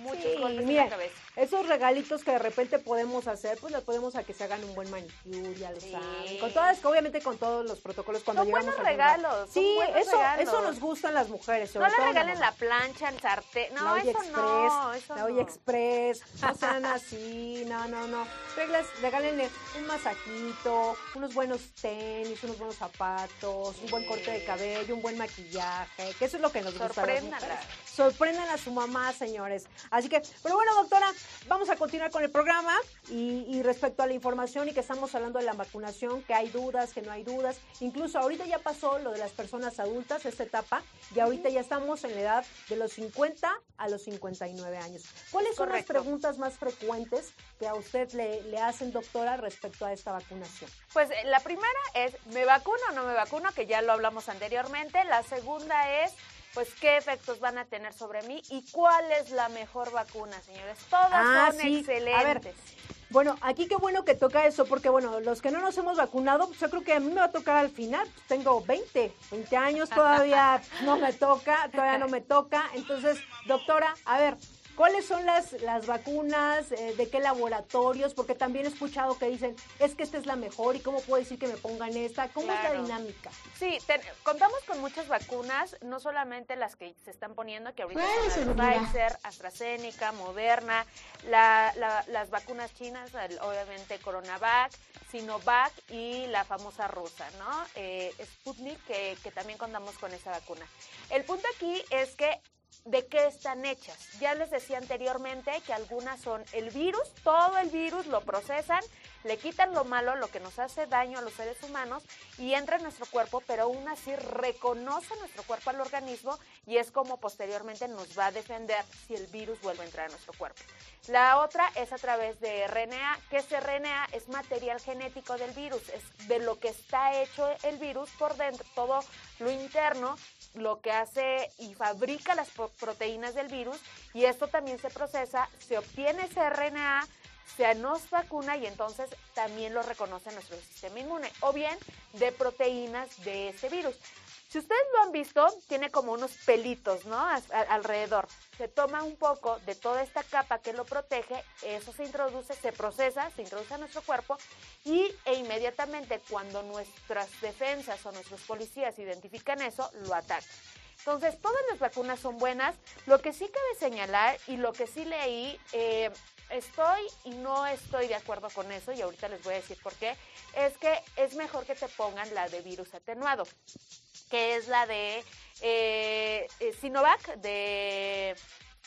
muchos Sí, golpes en la cabeza. Esos regalitos que de repente podemos hacer, pues le podemos a que se hagan un buen manicure, ya lo Sí. saben. Con todas, obviamente con todos los protocolos cuando Son llegamos buenos a regalos, son Sí, buenos eso, regalos. eso nos gustan las mujeres. No sobre le todo regalen la plancha, el sartén. No, la olla eso express, no, eso la olla no. express, no sean así, no, no, no. Reglas, regálenle un masajito, unos buenos tenis, unos buenos zapatos, un buen corte de cabello, un buen maquillaje, que eso es lo que nos gusta. a las Sorpréndanla. mujeres. Sorprendan a su mamá, señores. Así que, pero bueno, doctora, vamos a continuar con el programa y, y respecto a la información y que estamos hablando de la vacunación, que hay dudas, que no hay dudas. Incluso ahorita ya pasó lo de las personas adultas, esta etapa, y ahorita ya estamos en la edad de los 50 a los 59 años. ¿Cuáles son las preguntas más frecuentes que a usted le, le hacen, doctora, respecto a esta vacunación? Pues eh, la primera es, ¿me vacuno o no me vacuno? Que ya lo hablamos anteriormente. La segunda es, pues, ¿qué efectos van a tener sobre mí? ¿Y cuál es la mejor vacuna, señores? Todas Ah, son sí. excelentes. A ver, Bueno, aquí qué bueno que toca eso, porque bueno, los que no nos hemos vacunado, pues yo creo que a mí me va a tocar al final, pues tengo 20, 20 años, todavía no me toca, todavía no me toca. Entonces, doctora, a ver, ¿cuáles son las, las vacunas? eh, ¿De qué laboratorios? Porque también he escuchado que dicen, es que esta es la mejor y cómo puedo decir que me pongan esta. ¿Cómo es la dinámica? Sí, contamos con muchas vacunas, no solamente las que se están poniendo, que ahorita ¿Cuál es son? Pfizer, AstraZeneca, Moderna, la- la- las vacunas chinas, obviamente Coronavac, Sinovac y la famosa rusa, ¿no? Eh, Sputnik, que, que también contamos con esa vacuna. El punto aquí es que ¿De qué están hechas? Ya les decía anteriormente que algunas son el virus, todo el virus lo procesan, le quitan lo malo, lo que nos hace daño a los seres humanos y entra en nuestro cuerpo, pero aún así reconoce nuestro cuerpo al organismo y es como posteriormente nos va a defender si el virus vuelve a entrar a nuestro cuerpo. La otra es a través de RNA, que ese RNA es material genético del virus, es de lo que está hecho el virus por dentro, todo lo interno lo que hace y fabrica las proteínas del virus y esto también se procesa, se obtiene ese RNA, se nos vacuna y entonces también lo reconoce nuestro sistema inmune o bien de proteínas de ese virus. Si ustedes lo han visto, tiene como unos pelitos, ¿no? Alrededor. Se toma un poco de toda esta capa que lo protege, eso se introduce, se procesa, se introduce a nuestro cuerpo y e inmediatamente cuando nuestras defensas o nuestros policías identifican eso, lo atacan. Entonces, todas las vacunas son buenas. Lo que sí cabe señalar y lo que sí leí, eh, estoy y no estoy de acuerdo con eso, y ahorita les voy a decir por qué, es que es mejor que te pongan la de virus atenuado, que es la de eh, eh, Sinovac, de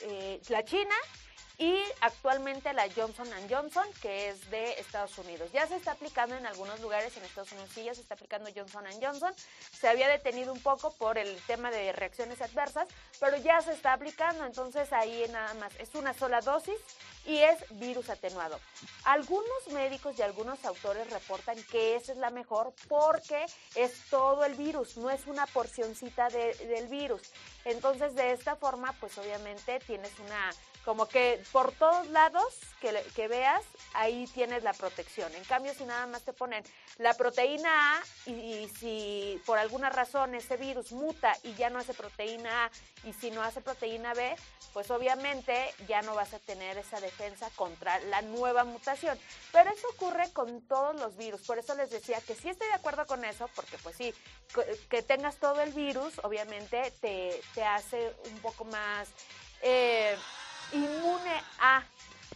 eh, la China, y actualmente la Johnson Johnson, que es de Estados Unidos. Ya se está aplicando en algunos lugares en Estados Unidos, sí, ya se está aplicando Johnson Johnson. Se había detenido un poco por el tema de reacciones adversas, pero ya se está aplicando, entonces ahí nada más es una sola dosis y es virus atenuado. Algunos médicos y algunos autores reportan que esa es la mejor porque es todo el virus, no es una porcioncita de- del virus. Entonces, de esta forma, pues obviamente tienes una, como que por todos lados que, que veas, ahí tienes la protección. En cambio, si nada más te ponen la proteína A y, y si por alguna razón ese virus muta y ya no hace proteína A y si no hace proteína B, pues obviamente ya no vas a tener esa defensa contra la nueva mutación. Pero eso ocurre con todos los virus. Por eso les decía que sí estoy de acuerdo con eso, porque pues sí, que tengas todo el virus, obviamente te, te hace un poco más eh, inmune a.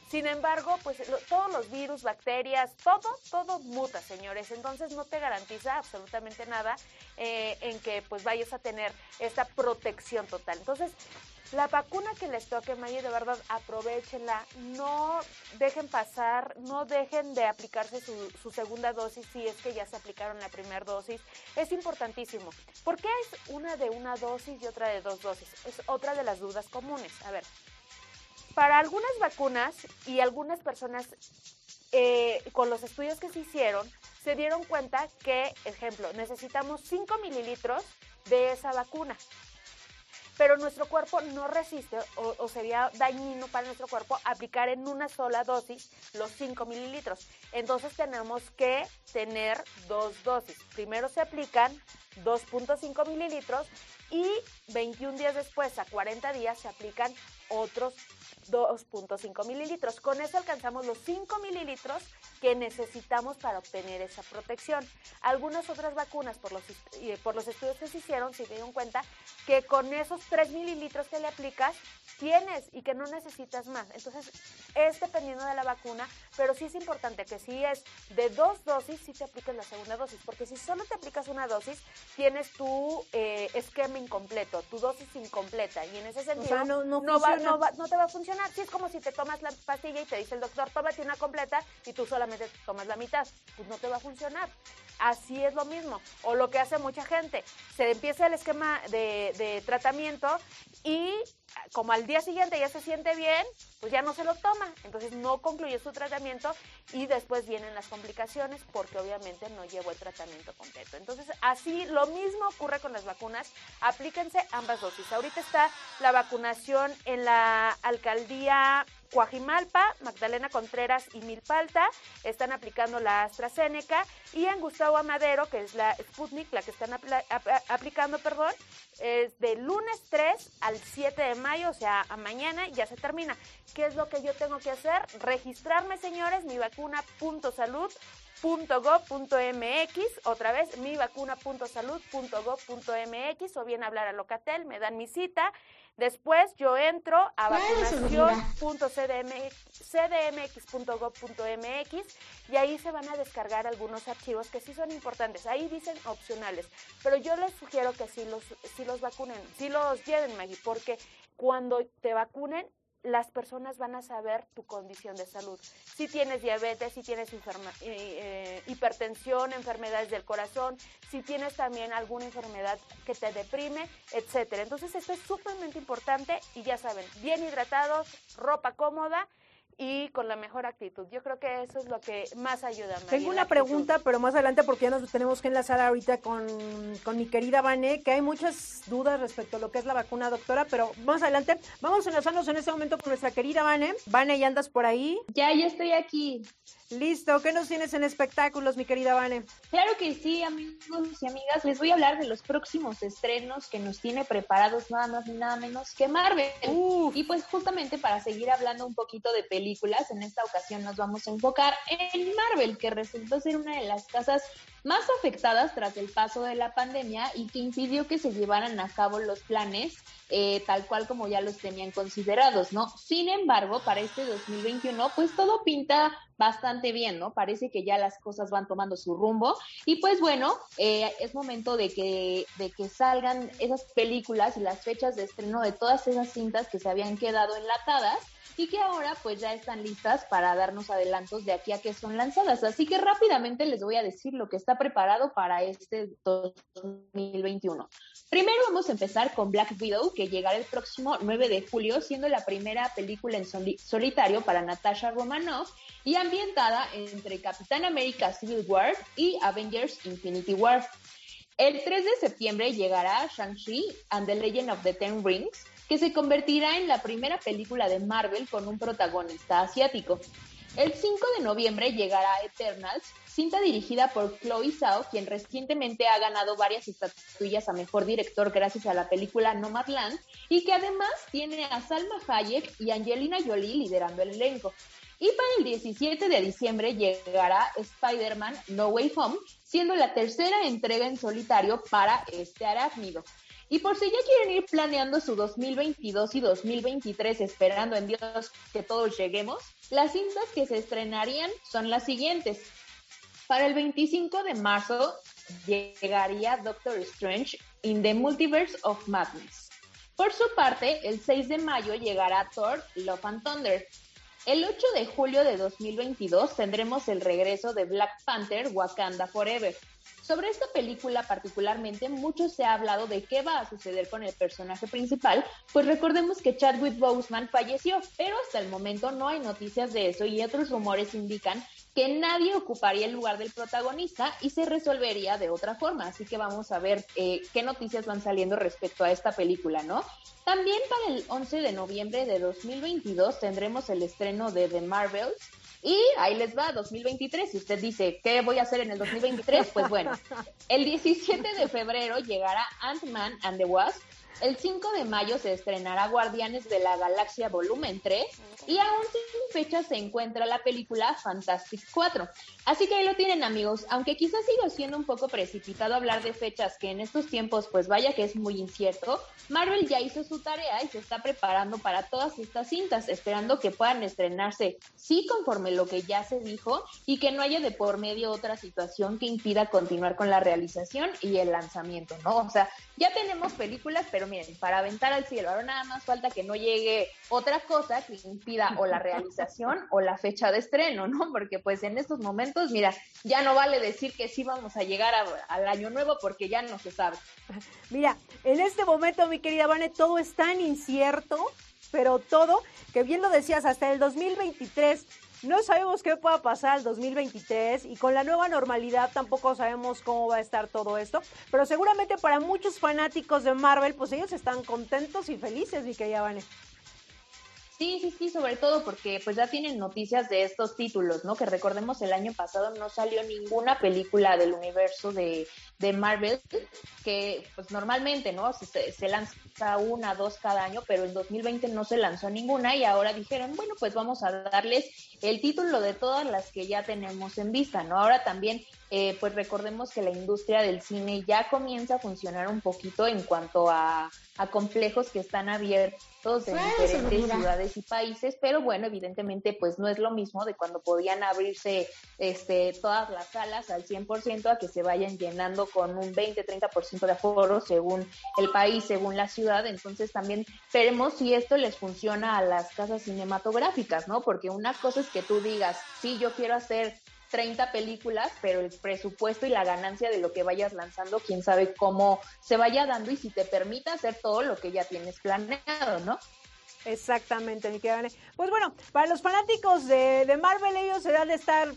Sin embargo, pues lo- todos los virus, bacterias, todo, todo muta, señores. Entonces no te garantiza absolutamente nada eh, en que pues vayas a tener esta protección total. Entonces, la vacuna que les toque, Maya, de verdad, aprovechenla. No dejen pasar, no dejen de aplicarse su, su segunda dosis si es que ya se aplicaron la primera dosis. Es importantísimo. ¿Por qué es una de una dosis y otra de dos dosis? Es otra de las dudas comunes. A ver, para algunas vacunas y algunas personas eh, con los estudios que se hicieron, se dieron cuenta que, ejemplo, necesitamos 5 mililitros de esa vacuna. pero nuestro cuerpo no resiste o, sería dañino para nuestro cuerpo aplicar en una sola dosis los 5 mililitros. Entonces tenemos que tener dos dosis. Primero se aplican 2.5 mililitros y 21 días después, a 40 días, se aplican otros 2.5 mililitros. Con eso alcanzamos los 5 mililitros que necesitamos para obtener esa protección. Algunas otras vacunas, por los, por los estudios que se hicieron, se dieron cuenta que con esos 3 mililitros que le aplicas, tienes y que no necesitas más. Entonces, es dependiendo de la vacuna, pero sí es importante que si es de dos dosis, sí te apliques la segunda dosis, porque si solo te aplicas una dosis, tienes tu eh, esquema incompleto, tu dosis incompleta, y en ese sentido no, no, no, va, no, no te va a funcionar. Es como si te tomas la pastilla y te dice el doctor, tómate una completa y tú solamente tomas la mitad, pues no te va a funcionar. Así es lo mismo. O lo que hace mucha gente, se empieza el esquema de tratamiento y como al día siguiente ya se siente bien, pues ya no se lo toma. Entonces no concluye su tratamiento y después vienen las complicaciones porque obviamente no llevó el tratamiento completo. Entonces así lo mismo ocurre con las vacunas. Aplíquense ambas dosis. Ahorita está la vacunación en la alcaldía Coajimalpa, Magdalena Contreras y Milpalta están aplicando la AstraZeneca y en Gustavo Amadero, que es la Sputnik, la que están aplicando, perdón, es de lunes 3 al 7 de mayo, o sea, a mañana ya se termina. ¿Qué es lo que yo tengo que hacer? Registrarme, señores, mi vacuna.salud.gov.mx, otra vez mi vacuna.salud.gov.mx o bien hablar a Locatel, me dan mi cita Después yo entro a vacunación.cdmx.gov.mx y ahí se van a descargar algunos archivos que sí son importantes. Ahí dicen opcionales, pero yo les sugiero que sí los, sí los vacunen, sí los lleven, Maggie, porque cuando te vacunen las personas van a saber tu condición de salud. Si tienes diabetes, si tienes eh, eh, hipertensión, enfermedades del corazón, si tienes también alguna enfermedad que te deprime, etcétera. Entonces esto es sumamente importante y ya saben, bien hidratados, ropa cómoda y con la mejor actitud. Yo creo que eso es lo que más ayuda. Tengo una pregunta, pero más adelante porque ya nos tenemos que enlazar ahorita con, con, mi querida Vane, que hay muchas dudas respecto a lo que es la vacuna, doctora, pero más adelante vamos a enlazarnos en este momento con nuestra querida Vane. Vane, ¿ya andas por ahí? Ya, ya estoy aquí. Listo, ¿qué nos tienes en espectáculos, mi querida Vane? Claro que sí, amigos y amigas, les voy a hablar de los próximos estrenos que nos tiene preparados nada más ni nada menos que Marvel. Y pues justamente para seguir hablando un poquito de películas, en esta ocasión nos vamos a enfocar en Marvel, que resultó ser una de las casas más afectadas tras el paso de la pandemia y que impidió que se llevaran a cabo los planes eh, tal cual como ya los tenían considerados, ¿no? Sin embargo, para este 2021, pues todo pinta bastante bien, ¿no? Parece que ya las cosas van tomando su rumbo y pues bueno, eh, es momento de que, de que salgan esas películas y las fechas de estreno de todas esas cintas que se habían quedado enlatadas y que ahora pues ya están listas para darnos adelantos de aquí a que son lanzadas. Así que rápidamente les voy a decir lo que está preparado para este 2021. Primero vamos a empezar con Black Widow, que llegará el próximo 9 de julio, siendo la primera película en solitario para Natasha Romanoff y ambientada entre Capitán América Civil War y Avengers Infinity War. El 3 de septiembre llegará Shang-Chi and the Legend of the Ten Rings, que se convertirá en la primera película de Marvel con un protagonista asiático. El 5 de noviembre llegará Eternals, cinta dirigida por Chloe Zhao, quien recientemente ha ganado varias estatuillas a mejor director gracias a la película Nomadland, y que además tiene a Salma Hayek y Angelina Jolie liderando el elenco. Y para el 17 de diciembre llegará Spider-Man No Way Home, siendo la tercera entrega en solitario para este arácnido. Y por si ya quieren ir planeando su 2022 y 2023 esperando en Dios que todos lleguemos, las cintas que se estrenarían son las siguientes. Para el 25 de marzo llegaría Doctor Strange in the Multiverse of Madness. Por su parte, el 6 de mayo llegará Thor Love and Thunder. El 8 de julio de 2022 tendremos el regreso de Black Panther Wakanda Forever. Sobre esta película particularmente, mucho se ha hablado de qué va a suceder con el personaje principal, pues recordemos que Chadwick Boseman falleció, pero hasta el momento no hay noticias de eso y otros rumores indican que nadie ocuparía el lugar del protagonista y se resolvería de otra forma. Así que vamos a ver eh, qué noticias van saliendo respecto a esta película, ¿no? También para el 11 de noviembre de 2022 tendremos el estreno de The Marvels, y ahí les va, 2023. Si usted dice, ¿qué voy a hacer en el 2023? Pues bueno, el 17 de febrero llegará Ant-Man and the Wasp, el 5 de mayo se estrenará Guardianes de la Galaxia Volumen 3 y aún sin fecha se encuentra la película Fantastic 4. Así que ahí lo tienen amigos, aunque quizás siga siendo un poco precipitado hablar de fechas que en estos tiempos pues vaya que es muy incierto, Marvel ya hizo su tarea y se está preparando para todas estas cintas, esperando que puedan estrenarse sí conforme lo que ya se dijo y que no haya de por medio otra situación que impida continuar con la realización y el lanzamiento, ¿no? O sea, ya tenemos películas, pero miren, para aventar al cielo. Ahora nada más falta que no llegue otra cosa que impida o la realización o la fecha de estreno, ¿no? Porque pues en estos momentos, mira, ya no vale decir que sí vamos a llegar al año nuevo porque ya no se sabe. Mira, en este momento, mi querida Vane, todo es tan incierto, pero todo, que bien lo decías, hasta el 2023 no sabemos qué pueda pasar el 2023 y con la nueva normalidad tampoco sabemos cómo va a estar todo esto, pero seguramente para muchos fanáticos de Marvel, pues ellos están contentos y felices, mi querida Vane. Sí, sí, sí, sobre todo porque pues ya tienen noticias de estos títulos, ¿no? Que recordemos el año pasado no salió ninguna película del universo de, de Marvel, que pues normalmente, ¿no? Se, se, lanza una, dos cada año, pero en 2020 no se lanzó ninguna y ahora dijeron, bueno, pues vamos a darles el título de todas las que ya tenemos en vista, ¿no? Ahora también eh, pues recordemos que la industria del cine ya comienza a funcionar un poquito en cuanto a, complejos que están abiertos en diferentes ciudades y países, pero bueno, evidentemente pues no es lo mismo de cuando podían abrirse este, todas las salas al 100% a que se vayan llenando con un 20-30% de aforo según el país, según la ciudad, entonces también veremos si esto les funciona a las casas cinematográficas, ¿no? Porque una cosa es que tú digas, sí, yo quiero hacer 30 películas, pero el presupuesto y la ganancia de lo que vayas lanzando, quién sabe cómo se vaya dando y si te permite hacer todo lo que ya tienes planeado, ¿no? Exactamente, mi querida Pues bueno, para los fanáticos de, de Marvel, ellos se dan de estar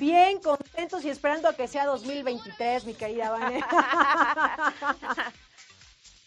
bien contentos y esperando a que sea 2023, mi querida Vane.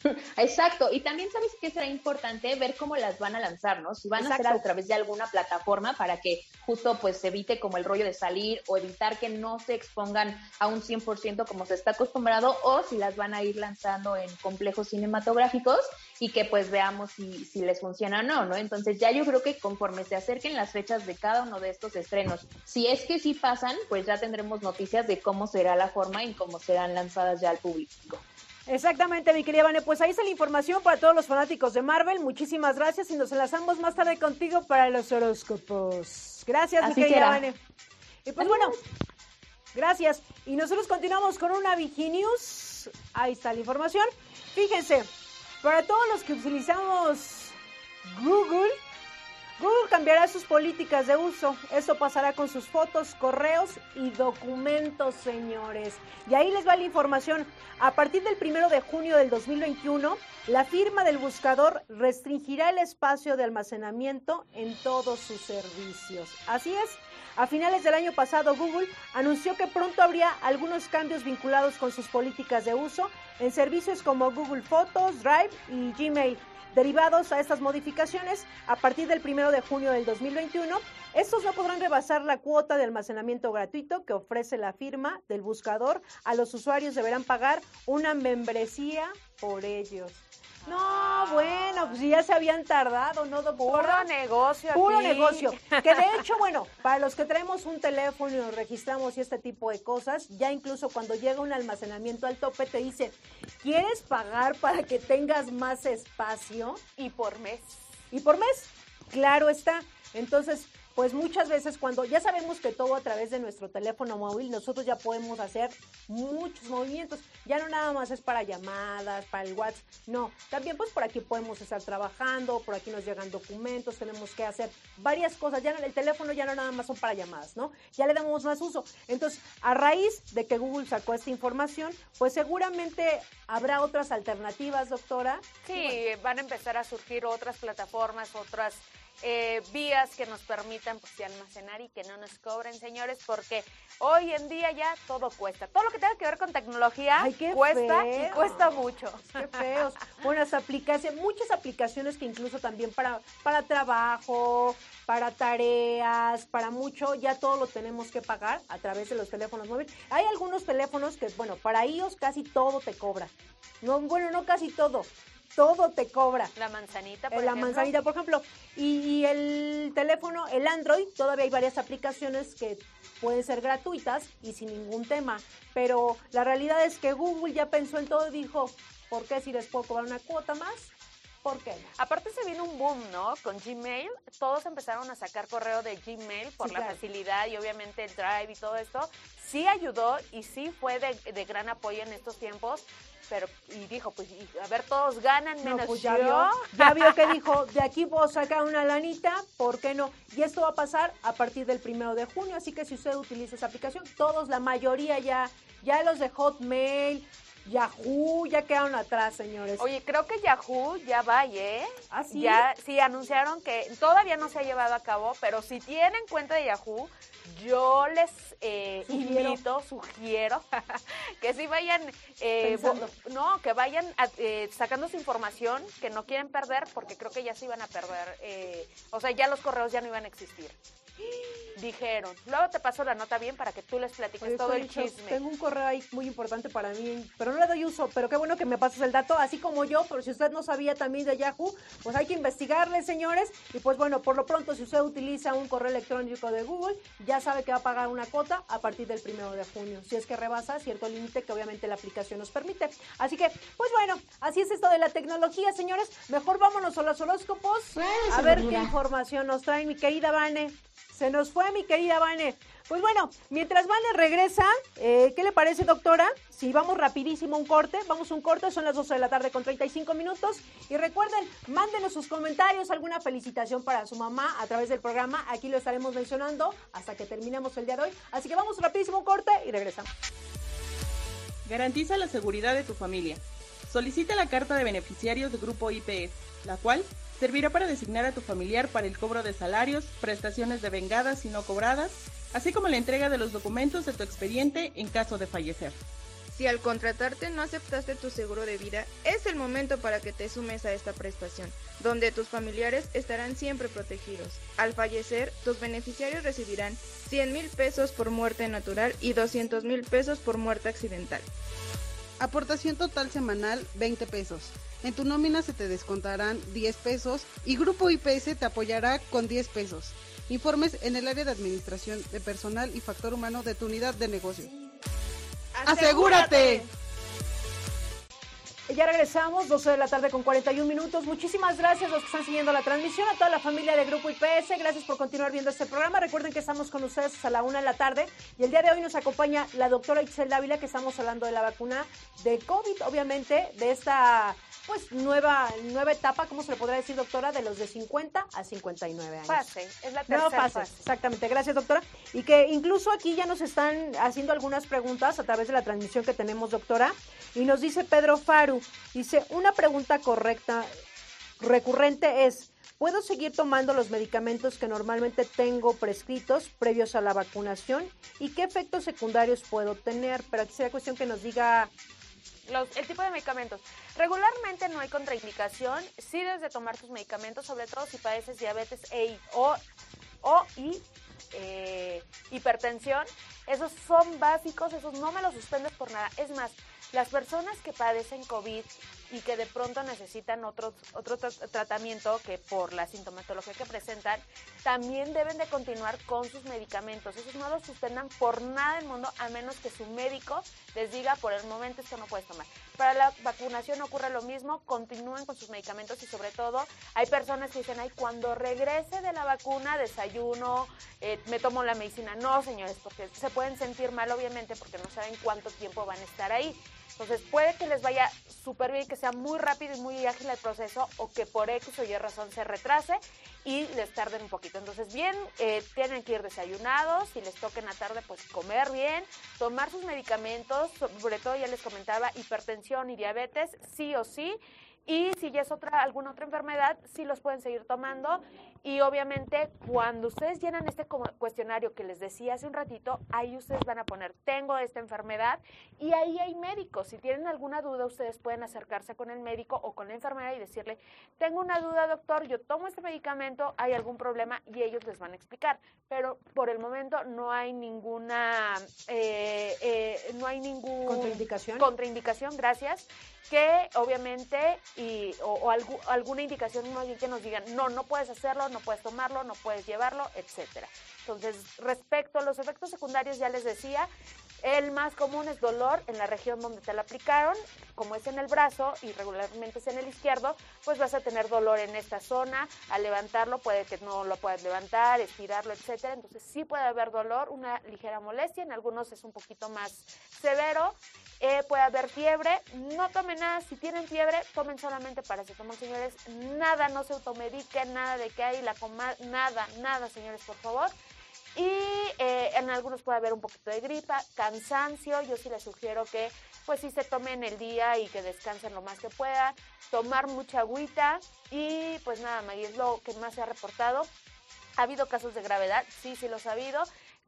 Exacto, y también sabes que será importante ver cómo las van a lanzar, ¿no? Si van a hacer a través de alguna plataforma para que justo pues se evite como el rollo de salir o evitar que no se expongan a un 100% como se está acostumbrado o si las van a ir lanzando en complejos cinematográficos y que pues veamos si, si les funciona o no, ¿no? Entonces ya yo creo que conforme se acerquen las fechas de cada uno de estos estrenos, si es que sí pasan, pues ya tendremos noticias de cómo será la forma y cómo serán lanzadas ya al público. Exactamente, mi querida Vane. Pues ahí está la información para todos los fanáticos de Marvel. Muchísimas gracias y nos enlazamos más tarde contigo para los horóscopos. Gracias, mi querida Vane. Y pues bueno, gracias. Y nosotros continuamos con una Viginius. Ahí está la información. Fíjense, para todos los que utilizamos Google, Google cambiará sus políticas de uso. Eso pasará con sus fotos, correos y documentos, señores. Y ahí les va la información. A partir del primero de junio del 2021, la firma del buscador restringirá el espacio de almacenamiento en todos sus servicios. Así es. A finales del año pasado, Google anunció que pronto habría algunos cambios vinculados con sus políticas de uso en servicios como Google Fotos, Drive y Gmail. Derivados a estas modificaciones, a partir del 1 de junio del 2021, estos no podrán rebasar la cuota de almacenamiento gratuito que ofrece la firma del buscador. A los usuarios deberán pagar una membresía por ellos. No, bueno, pues ya se habían tardado, ¿no, doctora? Puro negocio. Puro negocio. Que de hecho, bueno, para los que traemos un teléfono y nos registramos y este tipo de cosas, ya incluso cuando llega un almacenamiento al tope te dice, ¿quieres pagar para que tengas más espacio? Y por mes. Y por mes, claro está. Entonces, pues muchas veces cuando ya sabemos que todo a través de nuestro teléfono móvil, nosotros ya podemos hacer muchos movimientos. Ya no nada más es para llamadas, para el WhatsApp, no. También pues por aquí podemos estar trabajando, por aquí nos llegan documentos, tenemos que hacer varias cosas. Ya no, el teléfono ya no nada más son para llamadas, ¿no? Ya le damos más uso. Entonces, a raíz de que Google sacó esta información, pues seguramente habrá otras alternativas, doctora. Sí, van a empezar a surgir otras plataformas, otras eh, vías que nos permitan pues, almacenar y que no nos cobren, señores, porque hoy en día ya todo cuesta. Todo lo que tenga que ver con tecnología cuesta y cuesta mucho. Qué feos. Buenas aplicaciones, muchas aplicaciones que incluso también para, para trabajo, para tareas, para mucho, ya todo lo tenemos que pagar a través de los teléfonos móviles. Hay algunos teléfonos que, bueno, para ellos casi todo te cobra. No, bueno, no casi todo, todo te cobra. La manzanita, por La ejemplo. manzanita, por ejemplo. Y, y el teléfono, el Android, todavía hay varias aplicaciones que pueden ser gratuitas y sin ningún tema. Pero la realidad es que Google ya pensó en todo y dijo, ¿por qué si les puedo cobrar una cuota más? ¿Por qué no? Aparte se vino un boom, ¿no? Con Gmail, todos empezaron a sacar correo de Gmail por Sí, la claro. facilidad y obviamente el Drive y todo esto. Sí ayudó y sí fue de, de gran apoyo en estos tiempos, pero y dijo, pues y- a ver, todos ganan No, menos pues ya yo. vio, ya vio que dijo, de aquí puedo sacar una lanita, ¿por qué no? Y esto va a pasar a partir del primero de junio, así que si usted utiliza esa aplicación, todos, la mayoría ya, ya los de Hotmail, Yahoo, ya quedaron atrás, señores. Oye, creo que Yahoo ya va, ¿eh? ¿Ah, sí? Ya, sí, anunciaron que todavía no se ha llevado a cabo, pero si tienen cuenta de Yahoo, yo les eh, Sugiero. invito, sugiero, que si vayan, eh, no, que vayan a- eh, sacando su información que no quieren perder, porque creo que ya se iban a perder, eh, o sea, ya los correos ya no iban a existir. Dijeron. Luego te paso la nota bien para que tú les platiques Oye, todo el Corichos, chisme. Tengo un correo ahí muy importante para mí, pero no le doy uso, pero qué bueno que me pases el dato, así como yo, pero si usted no sabía también de Yahoo, pues hay que investigarle, señores, y pues bueno, por lo pronto, si usted utiliza un correo electrónico de Google, ya sabe que va a pagar una cuota a partir del primero de junio, si es que rebasa cierto límite que obviamente la aplicación nos permite. Así que, pues bueno, así es esto de la tecnología, señores, mejor vámonos a los horóscopos, a ver qué información nos trae mi querida Vane. Se nos fue mi querida Vane. Pues bueno, mientras Vane regresa, eh, ¿qué le parece, doctora? Si vamos rapidísimo un corte, vamos un corte, son las 12 de la tarde con 35 minutos. Y recuerden, mándenos sus comentarios, alguna felicitación para su mamá a través del programa. Aquí lo estaremos mencionando hasta que terminemos el día de hoy. Así que vamos rapidísimo un corte y regresamos. Garantiza la seguridad de tu familia. Solicita la carta de beneficiarios de Grupo IPS, la cual servirá para designar a tu familiar para el cobro de salarios, prestaciones de vengadas y no cobradas, así como la entrega de los documentos de tu expediente en caso de fallecer. Si al contratarte no aceptaste tu seguro de vida, es el momento para que te sumes a esta prestación, donde tus familiares estarán siempre protegidos. Al fallecer, tus beneficiarios recibirán 100 mil pesos por muerte natural y 200 mil pesos por muerte accidental. Aportación total semanal 20 pesos. En tu nómina se te descontarán 10 pesos y Grupo IPS te apoyará con 10 pesos. Informes en el área de administración de personal y factor humano de tu unidad de negocio. ¡Asegúrate! Ya regresamos, 12 de la tarde con 41 minutos. Muchísimas gracias a los que están siguiendo la transmisión, a toda la familia de Grupo IPS. Gracias por continuar viendo este programa. Recuerden que estamos con ustedes hasta la una de la tarde. Y el día de hoy nos acompaña la doctora Itzel Dávila, que estamos hablando de la vacuna de COVID, obviamente, de esta pues nueva, nueva etapa, ¿cómo se le podrá decir, doctora? De los de 50 a 59 años. Fase, es la tercera fase, fase. exactamente. Gracias, doctora. Y que incluso aquí ya nos están haciendo algunas preguntas a través de la transmisión que tenemos, doctora. Y nos dice Pedro Faru, dice, una pregunta correcta, recurrente es, ¿puedo seguir tomando los medicamentos que normalmente tengo prescritos previos a la vacunación? ¿Y qué efectos secundarios puedo tener? Pero aquí sería cuestión que nos diga... Los- el tipo de medicamentos. Regularmente no hay contraindicación. Sí debes de tomar tus medicamentos, sobre todo si padeces diabetes e, o, o y eh, hipertensión. Esos son básicos, esos no me los suspendes por nada. Es más, las personas que padecen COVID y que de pronto necesitan otro, otro tra- tratamiento que por la sintomatología que presentan, también deben de continuar con sus medicamentos. Esos no los suspendan por nada del mundo, a menos que su médico les diga por el momento esto no puedes tomar. Para la vacunación ocurre lo mismo, continúen con sus medicamentos y sobre todo hay personas que dicen, ay, cuando regrese de la vacuna desayuno, eh, me tomo la medicina. No, señores, porque se pueden sentir mal obviamente porque no saben cuánto tiempo van a estar ahí. Entonces puede que les vaya súper bien, que sea muy rápido y muy ágil el proceso o que por X o Y razón se retrase y les tarden un poquito. Entonces bien, eh, tienen que ir desayunados, si les toca en la tarde pues comer bien, tomar sus medicamentos, sobre todo ya les comentaba hipertensión y diabetes, sí o sí. Y si ya es otra, alguna otra enfermedad, sí los pueden seguir tomando. Y obviamente, cuando ustedes llenan este cuestionario que les decía hace un ratito, ahí ustedes van a poner, tengo esta enfermedad, y ahí hay médicos. Si tienen alguna duda, ustedes pueden acercarse con el médico o con la enfermera y decirle, tengo una duda, doctor, yo tomo este medicamento, hay algún problema, y ellos les van a explicar. Pero por el momento no hay ninguna, eh, eh, no hay ningún... ¿Contraindicación? Contraindicación, gracias que obviamente y, o, alguna indicación que nos digan, no, no puedes hacerlo, no puedes tomarlo, no puedes llevarlo, etcétera. Entonces, respecto a los efectos secundarios, ya les decía, el más común es dolor en la región donde te la aplicaron, como es en el brazo y regularmente es en el izquierdo, pues vas a tener dolor en esta zona, al levantarlo puede que no lo puedas levantar, estirarlo, etcétera. Entonces sí puede haber dolor, una ligera molestia, en algunos es un poquito más severo, eh, puede haber fiebre, no tomen nada, si tienen fiebre, tomen solamente paracetamol, señores, nada, no se automediquen, nada de que hay la coma, nada, nada, señores, por favor. Y eh, en algunos puede haber un poquito de gripa, cansancio, yo sí les sugiero que pues sí se tomen el día y que descansen lo más que puedan, tomar mucha agüita. Y pues nada, más, es lo que más se ha reportado. Ha habido casos de gravedad, sí, sí los ha habido,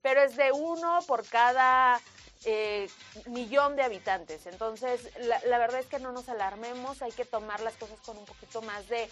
pero es de uno por cada eh, millón de habitantes. Entonces, la, verdad es que no nos alarmemos, hay que tomar las cosas con un poquito más de,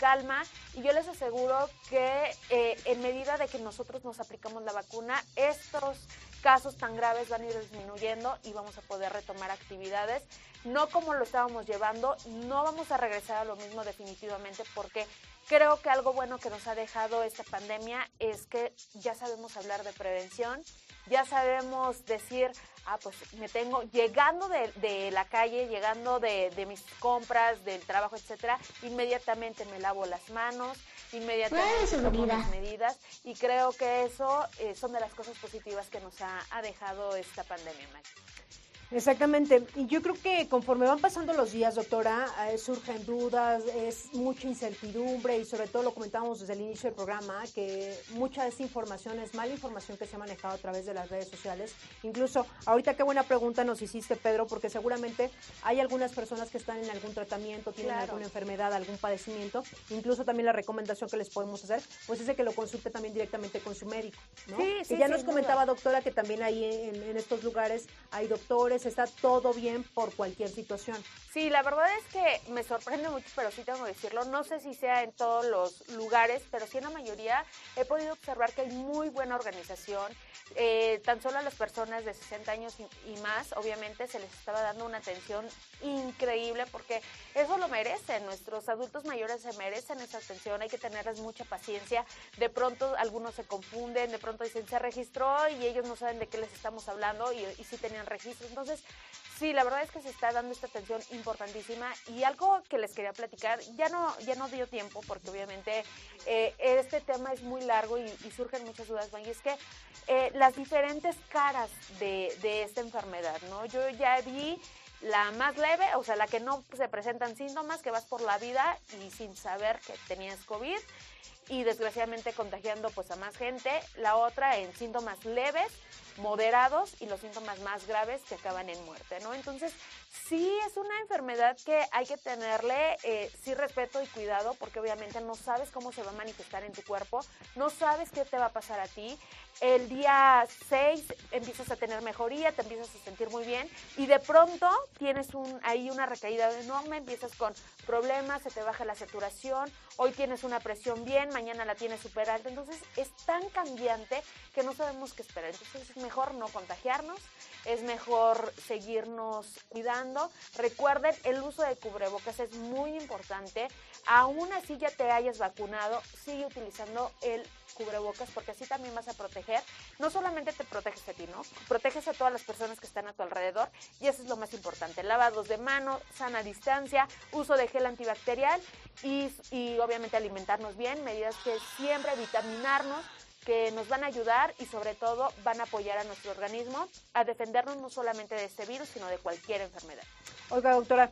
calma. Y yo les aseguro que eh, en medida de que nosotros nos aplicamos la vacuna, estos casos tan graves van a ir disminuyendo y vamos a poder retomar actividades, no como lo estábamos llevando, no vamos a regresar a lo mismo definitivamente porque creo que algo bueno que nos ha dejado esta pandemia es que ya sabemos hablar de prevención ya sabemos decir, ah, pues me tengo, llegando de, la calle, llegando de, mis compras, del trabajo, etcétera, inmediatamente me lavo las manos, inmediatamente tomo las medidas y creo que eso eh, son de las cosas positivas que nos ha, dejado esta pandemia, Exactamente. Y yo creo que conforme van pasando los días, doctora, eh, surgen dudas, es mucha incertidumbre y sobre todo lo comentábamos desde el inicio del programa, que mucha desinformación es mala información que se ha manejado a través de las redes sociales. Incluso, ahorita qué buena pregunta nos hiciste, Pedro, porque seguramente hay algunas personas que están en algún tratamiento, tienen alguna enfermedad, algún padecimiento. Incluso también la recomendación que les podemos hacer, pues es de que lo consulte también directamente con su médico. ¿no? Sí, sí, y ya nos comentaba, doctora, que también ahí en estos lugares hay doctores está todo bien por cualquier situación. Sí, la verdad es que me sorprende mucho, pero sí tengo que decirlo. No sé si sea en todos los lugares, pero sí en la mayoría he podido observar que hay muy buena organización. Eh, tan solo a las personas de 60 años y, más, obviamente se les estaba dando una atención increíble porque eso lo merecen. Nuestros adultos mayores se merecen esa atención. Hay que tenerles mucha paciencia. De pronto algunos se confunden, de pronto dicen se registró y ellos no saben de qué les estamos hablando y, y sí tenían registro. Entonces, sí, la verdad es que se está dando esta atención importantísima y algo que les quería platicar, ya no, ya no dio tiempo porque obviamente eh, este tema es muy largo y, surgen muchas dudas, y es que eh, las diferentes caras de, de esta enfermedad, ¿no? Yo ya vi la más leve, o sea, la que no se presentan síntomas, que vas por la vida y sin saber que tenías COVID y desgraciadamente contagiando pues a más gente. La otra en síntomas leves, moderados y los síntomas más graves que acaban en muerte, ¿no? Entonces, sí es una enfermedad que hay que tenerle eh, sí respeto y cuidado porque obviamente no sabes cómo se va a manifestar en tu cuerpo, no sabes qué te va a pasar a ti. El día 6 empiezas a tener mejoría, te empiezas a sentir muy bien y de pronto tienes un, ahí una recaída enorme, empiezas con problemas, se te baja la saturación, hoy tienes una presión bien, mañana la tienes súper alta, entonces es tan cambiante que no sabemos qué esperar, entonces es mejor no contagiarnos, es mejor seguirnos cuidando. Recuerden, el uso de cubrebocas es muy importante. Aún así ya te hayas vacunado, sigue utilizando el cubrebocas porque así también vas a proteger. No solamente te proteges a ti, ¿no? Proteges a todas las personas que están a tu alrededor y eso es lo más importante. Lavados de mano, sana distancia, uso de gel antibacterial y, y obviamente alimentarnos bien, medidas que siempre vitaminarnos que nos van a ayudar y sobre todo van a apoyar a nuestro organismo a defendernos no solamente de este virus, sino de cualquier enfermedad. Oiga, doctora,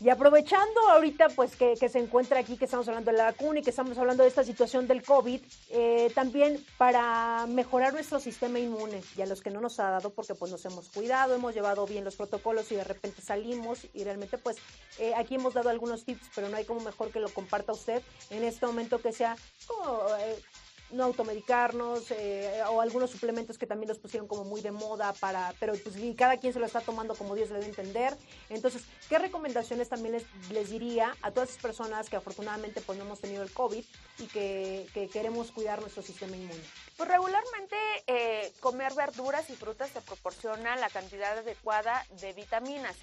Y aprovechando ahorita pues que, se encuentra aquí, que estamos hablando de la vacuna y que estamos hablando de esta situación del COVID, eh, también para mejorar nuestro sistema inmune y a los que no nos ha dado porque pues nos hemos cuidado, hemos llevado bien los protocolos y de repente salimos y realmente pues eh, aquí hemos dado algunos tips, pero no hay como mejor que lo comparta usted en este momento que sea como... Eh, no automedicarnos eh, o algunos suplementos que también los pusieron como muy de moda para, pero pues cada quien se lo está tomando como Dios le debe entender. Entonces, ¿qué recomendaciones también les, les diría a todas esas personas que afortunadamente pues no hemos tenido el COVID y que, que queremos cuidar nuestro sistema inmune? Pues regularmente eh, comer verduras y frutas te proporciona la cantidad adecuada de vitaminas.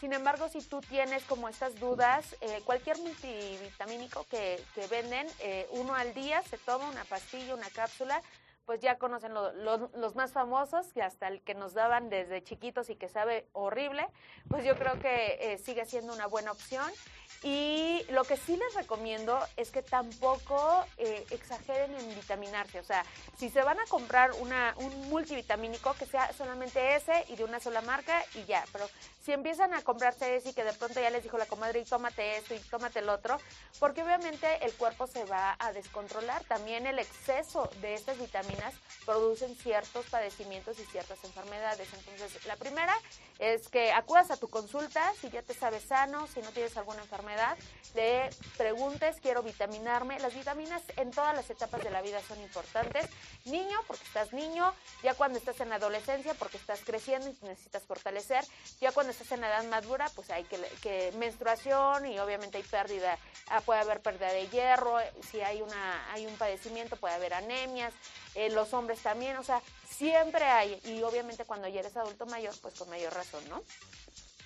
Sin embargo, si tú tienes como estas dudas, eh, cualquier multivitamínico que, que venden, eh, uno al día se toma una pastilla, una cápsula, pues ya conocen los más famosos y hasta el que nos daban desde chiquitos y que sabe horrible, pues yo creo que eh, sigue siendo una buena opción. Y lo que sí les recomiendo es que tampoco eh, exageren en vitaminarse. O sea, si se van a comprar una, un multivitamínico, que sea solamente ese y de una sola marca y ya. Pero si empiezan a comprarse ese y que de pronto ya les dijo la comadre, y tómate esto y tómate el otro, porque obviamente el cuerpo se va a descontrolar. También el exceso de estas vitaminas producen ciertos padecimientos y ciertas enfermedades. Entonces, la primera es que acudas a tu consulta si ya te sabes sano, si no tienes alguna enfermedad, le preguntes, quiero vitaminarme. Las vitaminas en todas las etapas de la vida son importantes. Niño, porque estás niño, ya cuando estás en la adolescencia, porque estás creciendo y necesitas fortalecer, ya cuando estás en la edad madura, pues hay que, que menstruación y obviamente hay pérdida, ah, puede haber pérdida de hierro, si hay, una, hay un padecimiento puede haber anemias, eh, los hombres también, o sea, siempre hay, y obviamente cuando ya eres adulto mayor, pues con mayor razón, ¿no?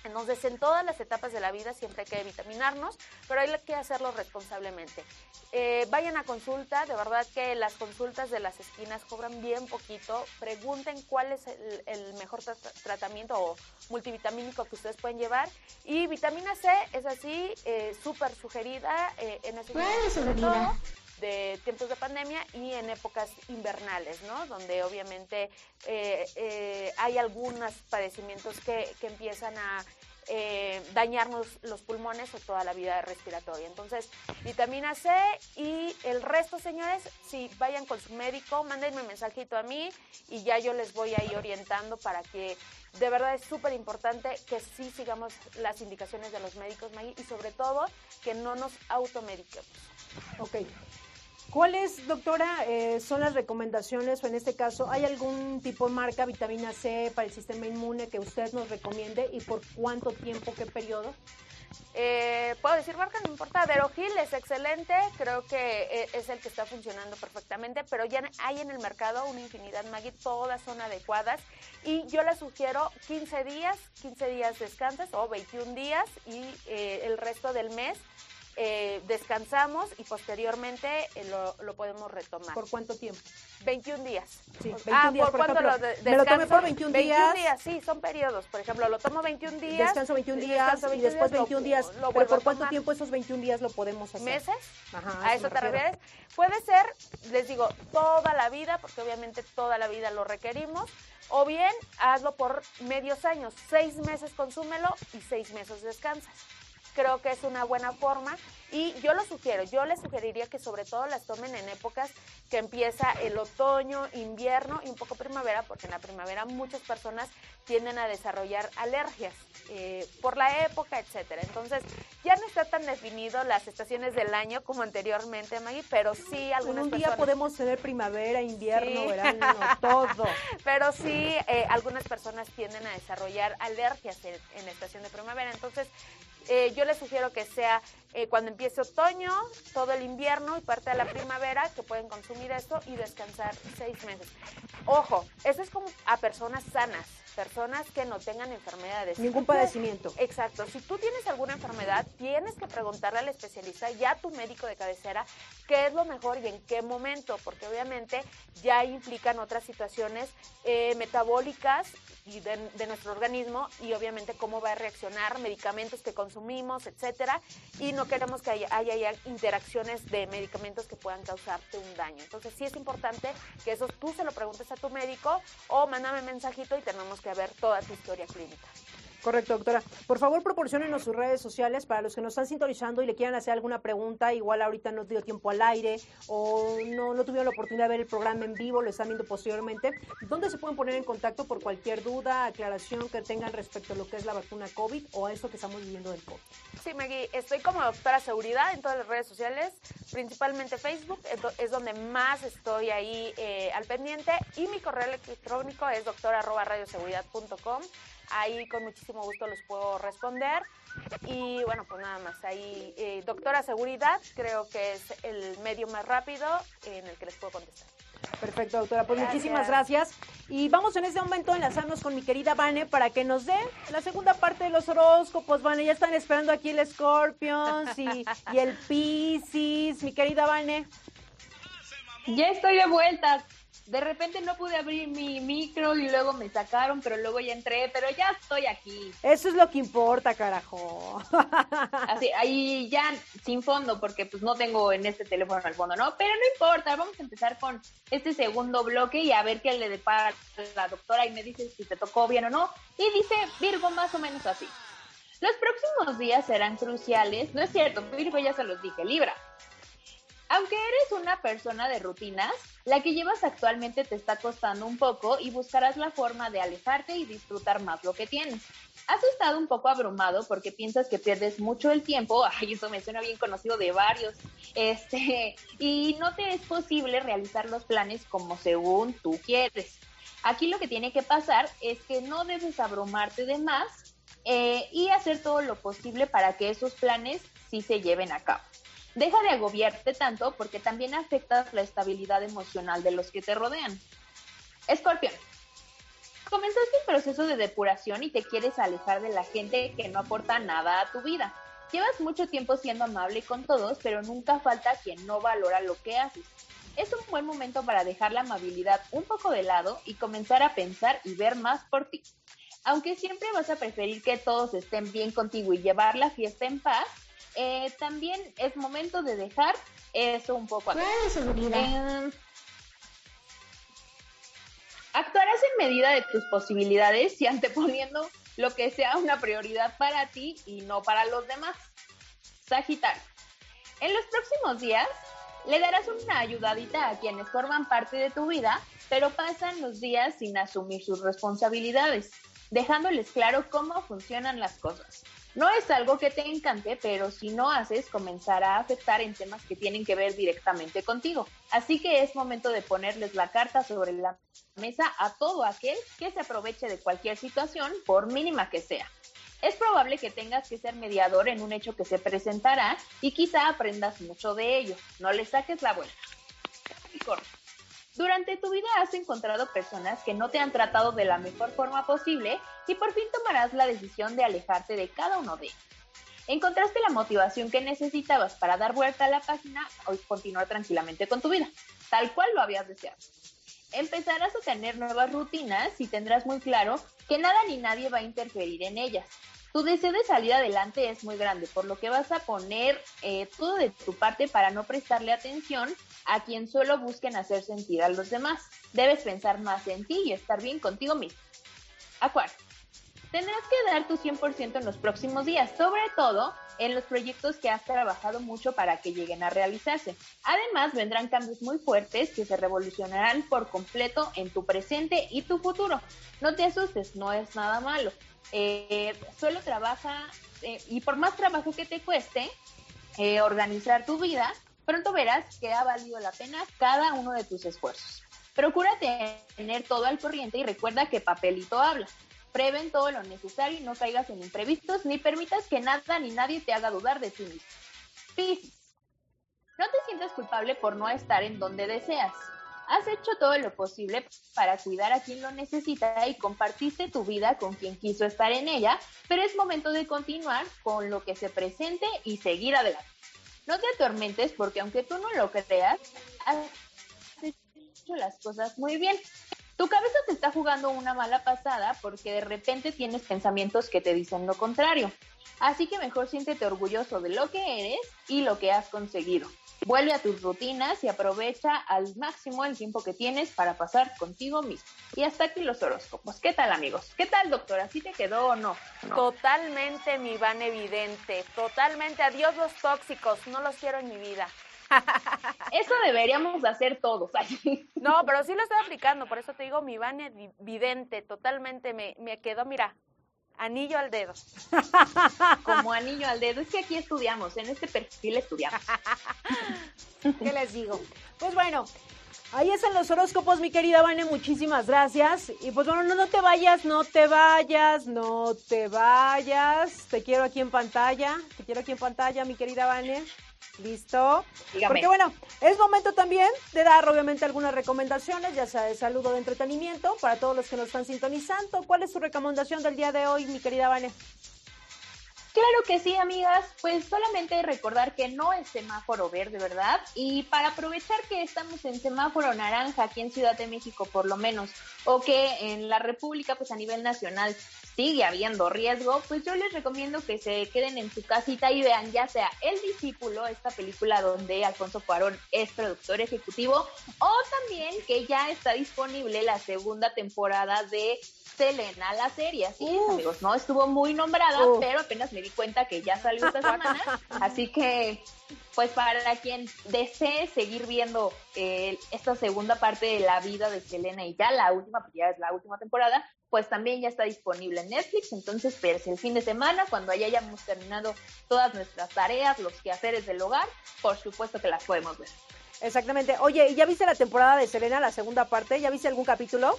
Entonces, en todas las etapas de la vida siempre hay que vitaminarnos, pero hay que hacerlo responsablemente. Eh, vayan a consulta, de verdad que las consultas de las esquinas cobran bien poquito. Pregunten cuál es el, mejor tratamiento o multivitamínico que ustedes pueden llevar. Y vitamina C es así, eh, súper sugerida eh, en ese momento de tiempos de pandemia y en épocas invernales, ¿no? Donde obviamente eh, eh, hay algunos padecimientos que, que empiezan a eh, dañarnos los pulmones o toda la vida respiratoria. Entonces, vitamina C y el resto, señores, si vayan con su médico, mándenme un mensajito a mí y ya yo les voy a ir orientando para que de verdad es súper importante que sí sigamos las indicaciones de los médicos, y sobre todo que no nos automediquemos. Ok. ¿Cuáles, doctora, eh, son las recomendaciones o en este caso, hay algún tipo de marca vitamina C para el sistema inmune que usted nos recomiende y por cuánto tiempo, qué periodo? Eh, puedo decir marca, no importa. Verogil es excelente, creo que eh, es el que está funcionando perfectamente, pero ya hay en el mercado una infinidad, Maggie, todas son adecuadas. Y yo le sugiero 15 días, 15 días descansas o 21 días y el resto del mes eh, descansamos y posteriormente eh, lo, lo, podemos retomar. ¿Por cuánto tiempo? 21 días. Sí, 21 ah, días, por, ejemplo, lo, lo tomé por 21, 21 días. sí, son periodos. Por ejemplo, lo tomo 21 días. Descanso 21 días descanso 21 y después 21 días. Lo, pero ¿por cuánto tiempo esos 21 días lo podemos hacer? ¿Meses? Ajá, ¿A eso, te refieres? Puede ser, les digo, toda la vida, porque obviamente toda la vida lo requerimos. O bien, hazlo por medios años. Seis meses consúmelo y seis meses descansas creo que es una buena forma y yo lo sugiero, yo les sugeriría que sobre todo las tomen en épocas que empieza el otoño, invierno y un poco primavera, porque en la primavera muchas personas tienden a desarrollar alergias eh, por la época, etcétera. Entonces, ya no está tan definido las estaciones del año como anteriormente, Maggie, pero sí algunas Un día podemos tener primavera, invierno, verano, todo. Pero sí, eh, algunas personas tienden a desarrollar alergias en, en la estación de primavera. Entonces, eh, yo les sugiero que sea eh, cuando empiece otoño, todo el invierno y parte de la primavera, que pueden consumir esto y descansar seis meses. Ojo, eso es como a personas sanas, personas que no tengan enfermedades. Ningún padecimiento. Exacto. Si tú tienes alguna enfermedad, tienes que preguntarle al especialista, ya a tu médico de cabecera, qué es lo mejor y en qué momento, porque obviamente ya implican otras situaciones eh, metabólicas y de, nuestro organismo y obviamente cómo va a reaccionar, medicamentos que consumimos, etcétera, y no queremos que haya, interacciones de medicamentos que puedan causarte un daño. Entonces sí es importante que eso tú se lo preguntes a tu médico o mándame mensajito y tenemos que ver toda tu historia clínica. Correcto, doctora. Por favor, proporcionenos sus redes sociales para los que nos están sintonizando y le quieran hacer alguna pregunta. Igual ahorita no dio tiempo al aire o no, no tuvieron la oportunidad de ver el programa en vivo, lo están viendo posteriormente. ¿Dónde se pueden poner en contacto por cualquier duda, aclaración que tengan respecto a lo que es la vacuna COVID o a esto que estamos viviendo del COVID? Sí, Maggie, estoy como doctora seguridad en todas las redes sociales, principalmente Facebook, es donde más estoy ahí eh, al pendiente y mi correo electrónico es doctora.radioseguridad.com. Ahí con muchísimo gusto los puedo responder. Y bueno, pues nada más, ahí eh, doctora seguridad creo que es el medio más rápido en el que les puedo contestar. Perfecto, doctora. Pues muchísimas gracias. Y vamos en este momento a enlazarnos con mi querida Vane para que nos dé la segunda parte de los horóscopos. Vane, ya están esperando aquí el Scorpions y, y el Pisces. Mi querida Vane. Ya estoy de vuelta de repente no pude abrir mi micro y luego me sacaron, pero luego ya entré, pero ya estoy aquí. Eso es lo que importa, carajo. Así, ahí ya sin fondo, porque pues no tengo en este teléfono al fondo, ¿no? Pero no importa, vamos a empezar con este segundo bloque y a ver qué le depara la doctora y me dice si te tocó bien o no. Y dice Virgo más o menos así. Los próximos días serán cruciales. No es cierto, Virgo ya se los dije, Libra. Aunque eres una persona de rutinas, la que llevas actualmente te está costando un poco y buscarás la forma de alejarte y disfrutar más lo que tienes. Has estado un poco abrumado porque piensas que pierdes mucho el tiempo, ay, eso me suena bien conocido de varios, este, y no te es posible realizar los planes como según tú quieres. Aquí lo que tiene que pasar es que no debes abrumarte de más eh, y hacer todo lo posible para que esos planes sí se lleven a cabo. Deja de agobiarte tanto porque también afectas la estabilidad emocional de los que te rodean. Escorpión, comenzaste el proceso de depuración y te quieres alejar de la gente que no aporta nada a tu vida. Llevas mucho tiempo siendo amable con todos, pero nunca falta quien no valora lo que haces. Es un buen momento para dejar la amabilidad un poco de lado y comenzar a pensar y ver más por ti. Aunque siempre vas a preferir que todos estén bien contigo y llevar la fiesta en paz, eh, también es momento de dejar eso un poco atrás. Eh, actuarás en medida de tus posibilidades y anteponiendo lo que sea una prioridad para ti y no para los demás. Sagitario. En los próximos días le darás una ayudadita a quienes forman parte de tu vida, pero pasan los días sin asumir sus responsabilidades, dejándoles claro cómo funcionan las cosas. No es algo que te encante, pero si no haces, comenzará a afectar en temas que tienen que ver directamente contigo. Así que es momento de ponerles la carta sobre la mesa a todo aquel que se aproveche de cualquier situación, por mínima que sea. Es probable que tengas que ser mediador en un hecho que se presentará y quizá aprendas mucho de ello. No le saques la vuelta. Durante tu vida has encontrado personas que no te han tratado de la mejor forma posible y por fin tomarás la decisión de alejarte de cada uno de ellos. Encontraste la motivación que necesitabas para dar vuelta a la página o continuar tranquilamente con tu vida, tal cual lo habías deseado. Empezarás a tener nuevas rutinas y tendrás muy claro que nada ni nadie va a interferir en ellas. Tu deseo de salir adelante es muy grande, por lo que vas a poner eh, todo de tu parte para no prestarle atención a quien solo busquen hacer sentir a los demás. Debes pensar más en ti y estar bien contigo mismo. Acuario. Tendrás que dar tu 100% en los próximos días, sobre todo en los proyectos que has trabajado mucho para que lleguen a realizarse. Además, vendrán cambios muy fuertes que se revolucionarán por completo en tu presente y tu futuro. No te asustes, no es nada malo. Eh, solo trabaja, eh, y por más trabajo que te cueste eh, organizar tu vida, pronto verás que ha valido la pena cada uno de tus esfuerzos. Procura tener todo al corriente y recuerda que papelito habla. Preven todo lo necesario y no caigas en imprevistos ni permitas que nada ni nadie te haga dudar de ti mismo. Piscis. No te sientas culpable por no estar en donde deseas. Has hecho todo lo posible para cuidar a quien lo necesita y compartiste tu vida con quien quiso estar en ella, pero es momento de continuar con lo que se presente y seguir adelante. No te atormentes porque aunque tú no lo creas, has hecho las cosas muy bien. Tu cabeza te está jugando una mala pasada porque de repente tienes pensamientos que te dicen lo contrario. Así que mejor siéntete orgulloso de lo que eres y lo que has conseguido. Vuelve a tus rutinas y aprovecha al máximo el tiempo que tienes para pasar contigo mismo. Y hasta aquí los horóscopos. ¿Qué tal, amigos? ¿Qué tal, doctora? ¿Sí te quedó o no? Totalmente, mi van evidente. Totalmente. Adiós los tóxicos. No los quiero en mi vida. Eso deberíamos hacer todos. no, pero sí lo estoy aplicando. Por eso te digo, mi van evidente. Totalmente me, me quedó, mira, Anillo al dedo. Como anillo al dedo. Es que aquí estudiamos, en este perfil estudiamos. ¿Qué les digo? Pues bueno, ahí están los horóscopos, mi querida Vane, muchísimas gracias. Y pues bueno, no, no te vayas, no te vayas, no te vayas. Te quiero aquí en pantalla, te quiero aquí en pantalla, mi querida Vane. ¿Listo? Porque bueno, es momento también de dar obviamente algunas recomendaciones, ya sea de salud o de entretenimiento, para todos los que nos están sintonizando. ¿Cuál es tu recomendación del día de hoy, mi querida Vane? Claro que sí, amigas. Pues solamente recordar que no es semáforo verde, ¿verdad? Y para aprovechar que estamos en semáforo naranja aquí en Ciudad de México, por lo menos, o que en la República, pues a nivel nacional sigue habiendo riesgo, pues yo les recomiendo que se queden en su casita y vean ya sea El Discípulo, esta película donde Alfonso Cuarón es productor ejecutivo, o también que ya está disponible la segunda temporada de Selena, la serie. Así es, amigos, ¿no? Estuvo muy nombrada, pero apenas me di cuenta que ya salió esta semana. Así que, pues para quien desee seguir viendo eh, esta segunda parte de la vida de Selena y ya la última, porque ya es la última temporada, pues también ya está disponible en Netflix. Entonces, pues el fin de semana, cuando ya hayamos terminado todas nuestras tareas, los quehaceres del hogar, por supuesto que las podemos ver. Exactamente. Oye, ¿y ya viste la temporada de Selena, la segunda parte? ¿Ya viste algún capítulo?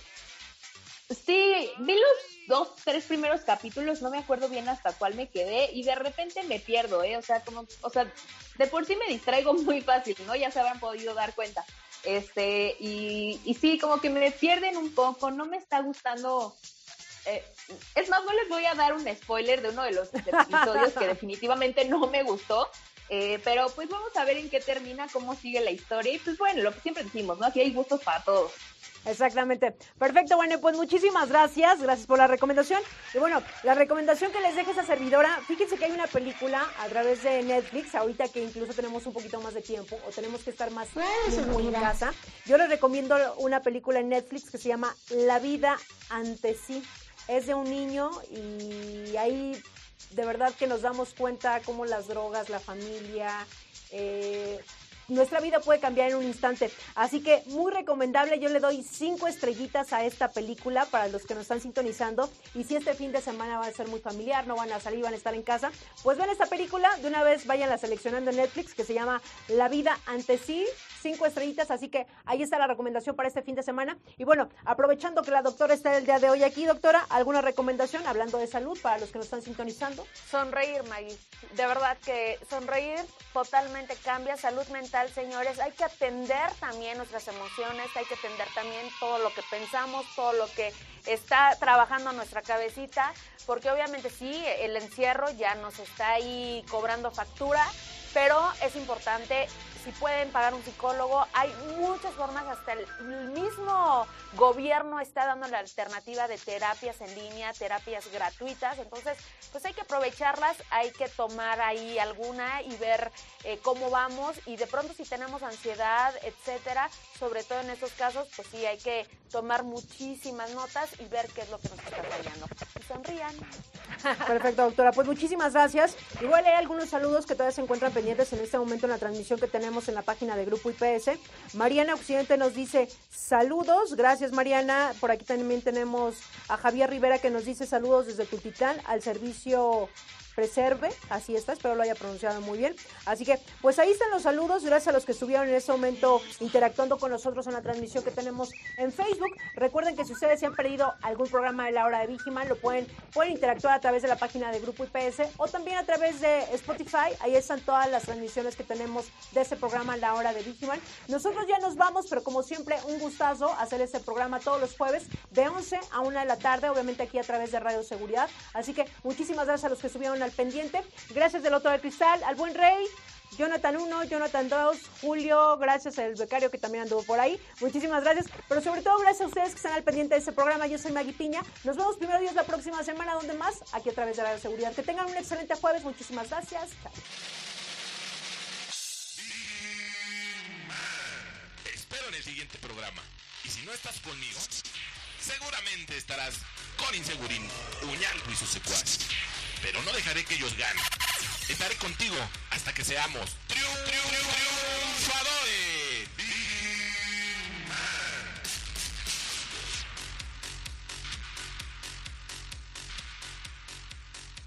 Sí, vi los dos, tres primeros capítulos, no me acuerdo bien hasta cuál me quedé y de repente me pierdo, ¿eh? O sea, como, o sea, de por sí me distraigo muy fácil, ¿no? Ya se habrán podido dar cuenta. Este, y, y sí, como que me pierden un poco, no me está gustando. Eh, es más, no les voy a dar un spoiler de uno de los episodios que definitivamente no me gustó, eh, pero pues vamos a ver en qué termina, cómo sigue la historia. Y pues bueno, lo que siempre decimos, ¿no? Aquí hay gustos para todos. Exactamente. Perfecto, bueno, pues muchísimas gracias. Gracias por la recomendación. Y bueno, la recomendación que les deje esa servidora, fíjense que hay una película a través de Netflix, ahorita que incluso tenemos un poquito más de tiempo o tenemos que estar más en casa. Yo les recomiendo una película en Netflix que se llama La vida ante sí. Es de un niño y ahí de verdad que nos damos cuenta cómo las drogas, la familia, eh, nuestra vida puede cambiar en un instante. Así que muy recomendable, yo le doy cinco estrellitas a esta película para los que nos están sintonizando. Y si este fin de semana va a ser muy familiar, no van a salir, van a estar en casa, pues ven esta película, de una vez vayan la seleccionando en Netflix que se llama La vida ante sí, cinco estrellitas, así que ahí está la recomendación para este fin de semana. Y bueno, aprovechando que la doctora está el día de hoy aquí, doctora, ¿alguna recomendación hablando de salud para los que nos están sintonizando? Sonreír, Maggie. De verdad que sonreír totalmente cambia salud mental, señores. Hay que atender también nuestras emociones, hay que atender también todo lo que pensamos, todo lo que está trabajando nuestra cabecita, porque obviamente sí, el encierro ya nos está ahí cobrando factura, pero es importante si pueden pagar un psicólogo, hay muchas formas, hasta el mismo gobierno está dando la alternativa de terapias en línea, terapias gratuitas, entonces pues hay que aprovecharlas, hay que tomar ahí alguna y ver eh, cómo vamos y de pronto si tenemos ansiedad, etcétera, sobre todo en estos casos, pues sí hay que tomar muchísimas notas y ver qué es lo que nos está fallando. Y sonrían. Perfecto, doctora. Pues muchísimas gracias. Igual hay algunos saludos que todavía se encuentran pendientes en este momento en la transmisión que tenemos en la página de Grupo IPS. Mariana Occidente nos dice saludos. Gracias, Mariana. Por aquí también tenemos a Javier Rivera que nos dice saludos desde Tultitlán al servicio Preserve, así está, espero lo haya pronunciado muy bien. Así que, pues ahí están los saludos, gracias a los que estuvieron en este momento interactuando con nosotros en la transmisión que tenemos en Facebook. Recuerden que si ustedes se han perdido algún programa de la hora de Vigiman, lo pueden, pueden interactuar a través de la página de Grupo IPS o también a través de Spotify. Ahí están todas las transmisiones que tenemos de ese programa La Hora de Vigiman. Nosotros ya nos vamos, pero como siempre, un gustazo hacer este programa todos los jueves de 11 a 1 de la tarde, obviamente aquí a través de Radio Seguridad. Así que muchísimas gracias a los que estuvieron al pendiente. Gracias del otro del cristal, al buen Rey. Jonathan 1, Jonathan 2, Julio, gracias al becario que también anduvo por ahí. Muchísimas gracias, pero sobre todo gracias a ustedes que están al pendiente de este programa. Yo soy Magui Piña. Nos vemos primero Dios la próxima semana, donde más, aquí a través de la seguridad. Que tengan un excelente jueves. Muchísimas gracias. Chao. Espero en el siguiente programa. Y si no estás conmigo, seguramente estarás con Insegurín, Uñalco y sus secuaces pero no dejaré que ellos ganen. Estaré contigo hasta que seamos triunfadores.